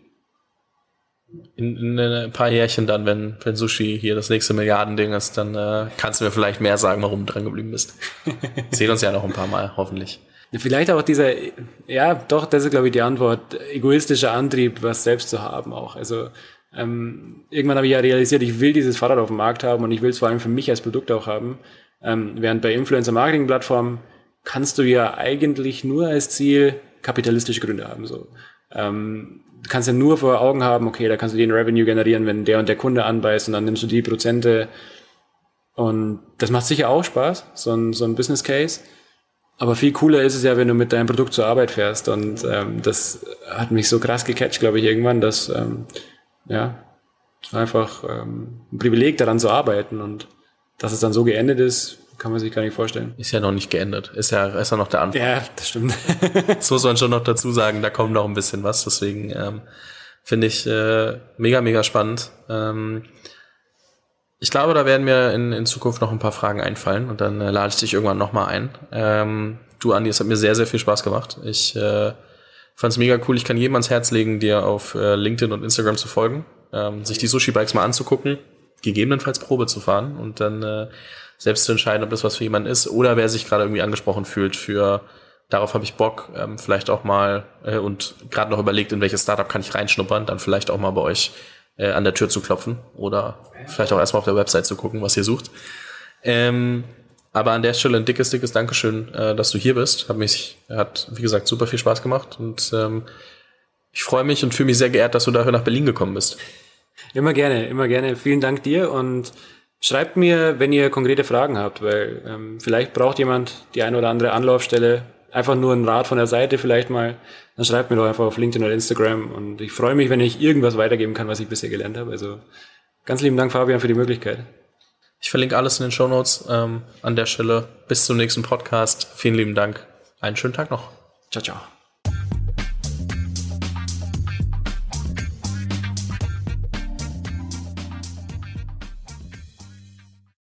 In, in, ein paar Jährchen dann, wenn, wenn Sushi hier das nächste Milliardending ist, dann äh, kannst du mir vielleicht mehr sagen, warum du dran geblieben bist. Sehen uns ja noch ein paar Mal, hoffentlich. Vielleicht auch dieser, ja, doch, das ist, glaube ich, die Antwort, egoistischer Antrieb, was selbst zu haben auch. Also ähm, irgendwann habe ich ja realisiert, ich will dieses Fahrrad auf dem Markt haben und ich will es vor allem für mich als Produkt auch haben. Ähm, während bei Influencer-Marketing-Plattformen kannst du ja eigentlich nur als Ziel kapitalistische Gründe haben. So. Ähm, du kannst ja nur vor Augen haben, okay, da kannst du den Revenue generieren, wenn der und der Kunde anbeißt und dann nimmst du die Prozente. Und das macht sicher auch Spaß, so ein, so ein Business Case. Aber viel cooler ist es ja, wenn du mit deinem Produkt zur Arbeit fährst. Und ähm, das hat mich so krass gecatcht, glaube ich, irgendwann, dass ähm, ja einfach ähm, ein Privileg daran zu arbeiten und dass es dann so geendet ist, kann man sich gar nicht vorstellen. Ist ja noch nicht geendet. Ist ja, ist ja noch der Anfang. Ja, das stimmt. das muss man schon noch dazu sagen, da kommt noch ein bisschen was. Deswegen ähm, finde ich äh, mega, mega spannend. Ähm, ich glaube, da werden mir in, in Zukunft noch ein paar Fragen einfallen und dann äh, lade ich dich irgendwann nochmal ein. Ähm, du, Andi, es hat mir sehr, sehr viel Spaß gemacht. Ich äh, fand es mega cool. Ich kann jedem ans Herz legen, dir auf äh, LinkedIn und Instagram zu folgen, ähm, sich die Sushi-Bikes mal anzugucken, gegebenenfalls Probe zu fahren und dann äh, selbst zu entscheiden, ob das was für jemanden ist oder wer sich gerade irgendwie angesprochen fühlt für darauf habe ich Bock, ähm, vielleicht auch mal äh, und gerade noch überlegt, in welches Startup kann ich reinschnuppern, dann vielleicht auch mal bei euch äh, an der Tür zu klopfen oder vielleicht auch erstmal auf der Website zu gucken, was ihr sucht. Ähm, aber an der Stelle ein dickes, dickes Dankeschön, äh, dass du hier bist. Hat mich, hat, wie gesagt, super viel Spaß gemacht und ähm, ich freue mich und fühle mich sehr geehrt, dass du dafür nach Berlin gekommen bist. Immer gerne, immer gerne. Vielen Dank dir und schreibt mir, wenn ihr konkrete Fragen habt, weil ähm, vielleicht braucht jemand die eine oder andere Anlaufstelle, einfach nur ein Rat von der Seite vielleicht mal dann schreibt mir doch einfach auf LinkedIn oder Instagram und ich freue mich, wenn ich irgendwas weitergeben kann, was ich bisher gelernt habe. Also ganz lieben Dank, Fabian, für die Möglichkeit. Ich verlinke alles in den Show Notes ähm, an der Stelle. Bis zum nächsten Podcast. Vielen lieben Dank. Einen schönen Tag noch. Ciao, ciao.